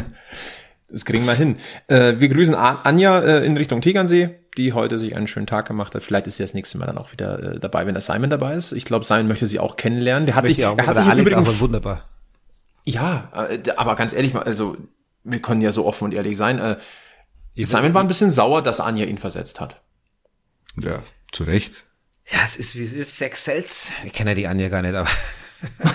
Das kriegen wir hin. Äh, wir grüßen Anja äh, in Richtung Tegernsee, die heute sich einen schönen Tag gemacht hat. Vielleicht ist sie das nächste Mal dann auch wieder äh, dabei, wenn der Simon dabei ist. Ich glaube, Simon möchte sie auch kennenlernen. Der hat sich, Möchte ich auch, er hat sich Alex auch wunderbar. Ja, äh, aber ganz ehrlich mal, also wir können ja so offen und ehrlich sein. Äh, Simon war ein bisschen sauer, dass Anja ihn versetzt hat. ja, zu Recht. Ja, es ist wie es ist. Sex sells. Ich kenne ja die Anja gar nicht, aber *laughs*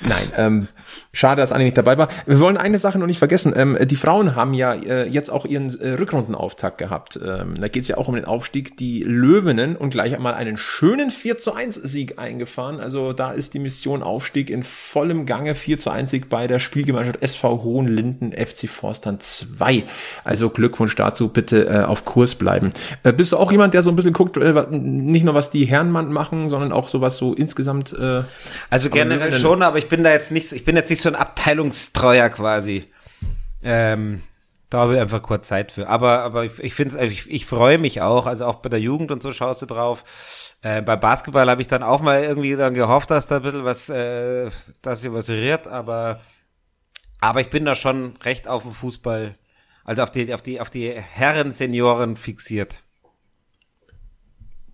Nein, ähm, schade, dass Anja nicht dabei war. Wir wollen eine Sache noch nicht vergessen. Ähm, die Frauen haben ja äh, jetzt auch ihren äh, Rückrundenauftakt gehabt. Ähm, da geht es ja auch um den Aufstieg. Die Löwinnen und gleich einmal einen schönen 4 zu 1 Sieg eingefahren. Also da ist die Mission Aufstieg in vollem Gange. 4 zu 1 Sieg bei der Spielgemeinschaft SV Hohenlinden FC Forstern 2. Also Glückwunsch dazu, bitte äh, auf Kurs bleiben. Äh, bist du auch jemand, der so ein bisschen guckt, äh, nicht nur was die Herrenmann machen, sondern auch sowas so insgesamt äh, Also generell schon, aber ich bin da jetzt nicht, ich bin jetzt nicht so ein Abteilungstreuer quasi. Ähm, da habe ich einfach kurz Zeit für. Aber, aber ich, ich finde es, ich, ich freue mich auch, also auch bei der Jugend und so schaust du drauf. Äh, bei Basketball habe ich dann auch mal irgendwie dann gehofft, dass da ein bisschen was, äh, dass sie was rührt, aber, aber ich bin da schon recht auf den Fußball, also auf die, auf die, auf die Herren Senioren fixiert.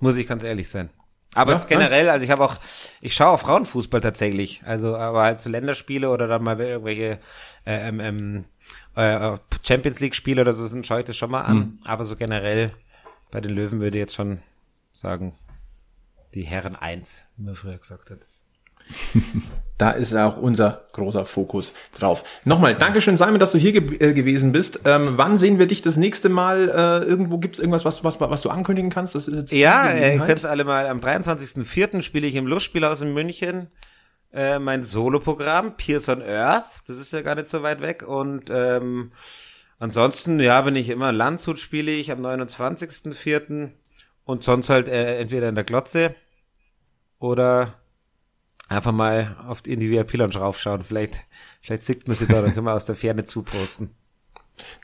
Muss ich ganz ehrlich sein. Aber Ja, generell, also ich habe auch, ich schaue auch Frauenfußball tatsächlich. Also aber halt zu Länderspiele oder dann mal irgendwelche äh, ähm, ähm, äh, Champions League Spiele oder so sind, schaue ich das schon mal an. Aber so generell bei den Löwen würde ich jetzt schon sagen, die Herren eins, wie man früher gesagt hat. *laughs* Da ist auch unser großer Fokus drauf. Nochmal, Dankeschön, Simon, dass du hier ge äh, gewesen bist. Ähm, wann sehen wir dich das nächste Mal? Äh, irgendwo gibt es irgendwas, was, was, was du ankündigen kannst? Das ist jetzt Ja, äh, ihr Gelegenheit. könnt alle mal, am 23.04. spiele ich im Lustspielhaus in München äh, mein Soloprogramm, Peers on Earth, das ist ja gar nicht so weit weg und ähm, ansonsten, ja, bin ich immer Landshut spiele ich am 29.04. und sonst halt äh, entweder in der Glotze oder einfach mal auf die, in die VIP-Lounge raufschauen, vielleicht, vielleicht sieht man sie da, dann können wir aus der Ferne zuposten.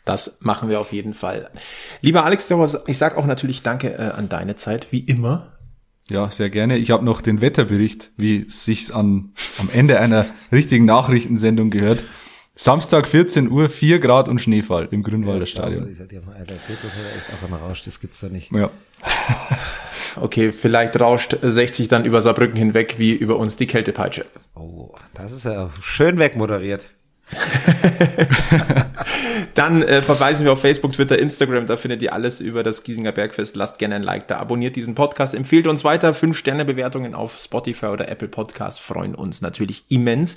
Das machen wir auf jeden Fall. Lieber Alex, ich sag auch natürlich Danke äh, an deine Zeit, wie immer. Ja, sehr gerne. Ich habe noch den Wetterbericht, wie es sich an am Ende einer richtigen Nachrichtensendung gehört. Samstag 14 Uhr, 4 Grad und Schneefall im Grünwalder Stadion. Ich sag dir mal, Alter, das gibt's doch nicht. Ja. *laughs* Okay, vielleicht rauscht 60 dann über Saarbrücken hinweg wie über uns die Kältepeitsche. Oh, das ist ja schön wegmoderiert. *laughs* Dann äh, verweisen wir auf Facebook, Twitter, Instagram, da findet ihr alles über das Giesinger Bergfest. Lasst gerne ein Like da, abonniert diesen Podcast, empfiehlt uns weiter. Fünf Sterne Bewertungen auf Spotify oder Apple Podcasts freuen uns natürlich immens.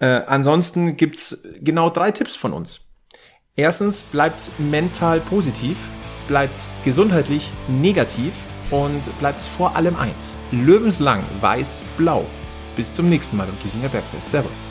Äh, ansonsten gibt's genau drei Tipps von uns. Erstens, bleibt mental positiv, bleibt gesundheitlich negativ und bleibt vor allem eins. Löwenslang, weiß, blau. Bis zum nächsten Mal im Giesinger Bergfest. Servus.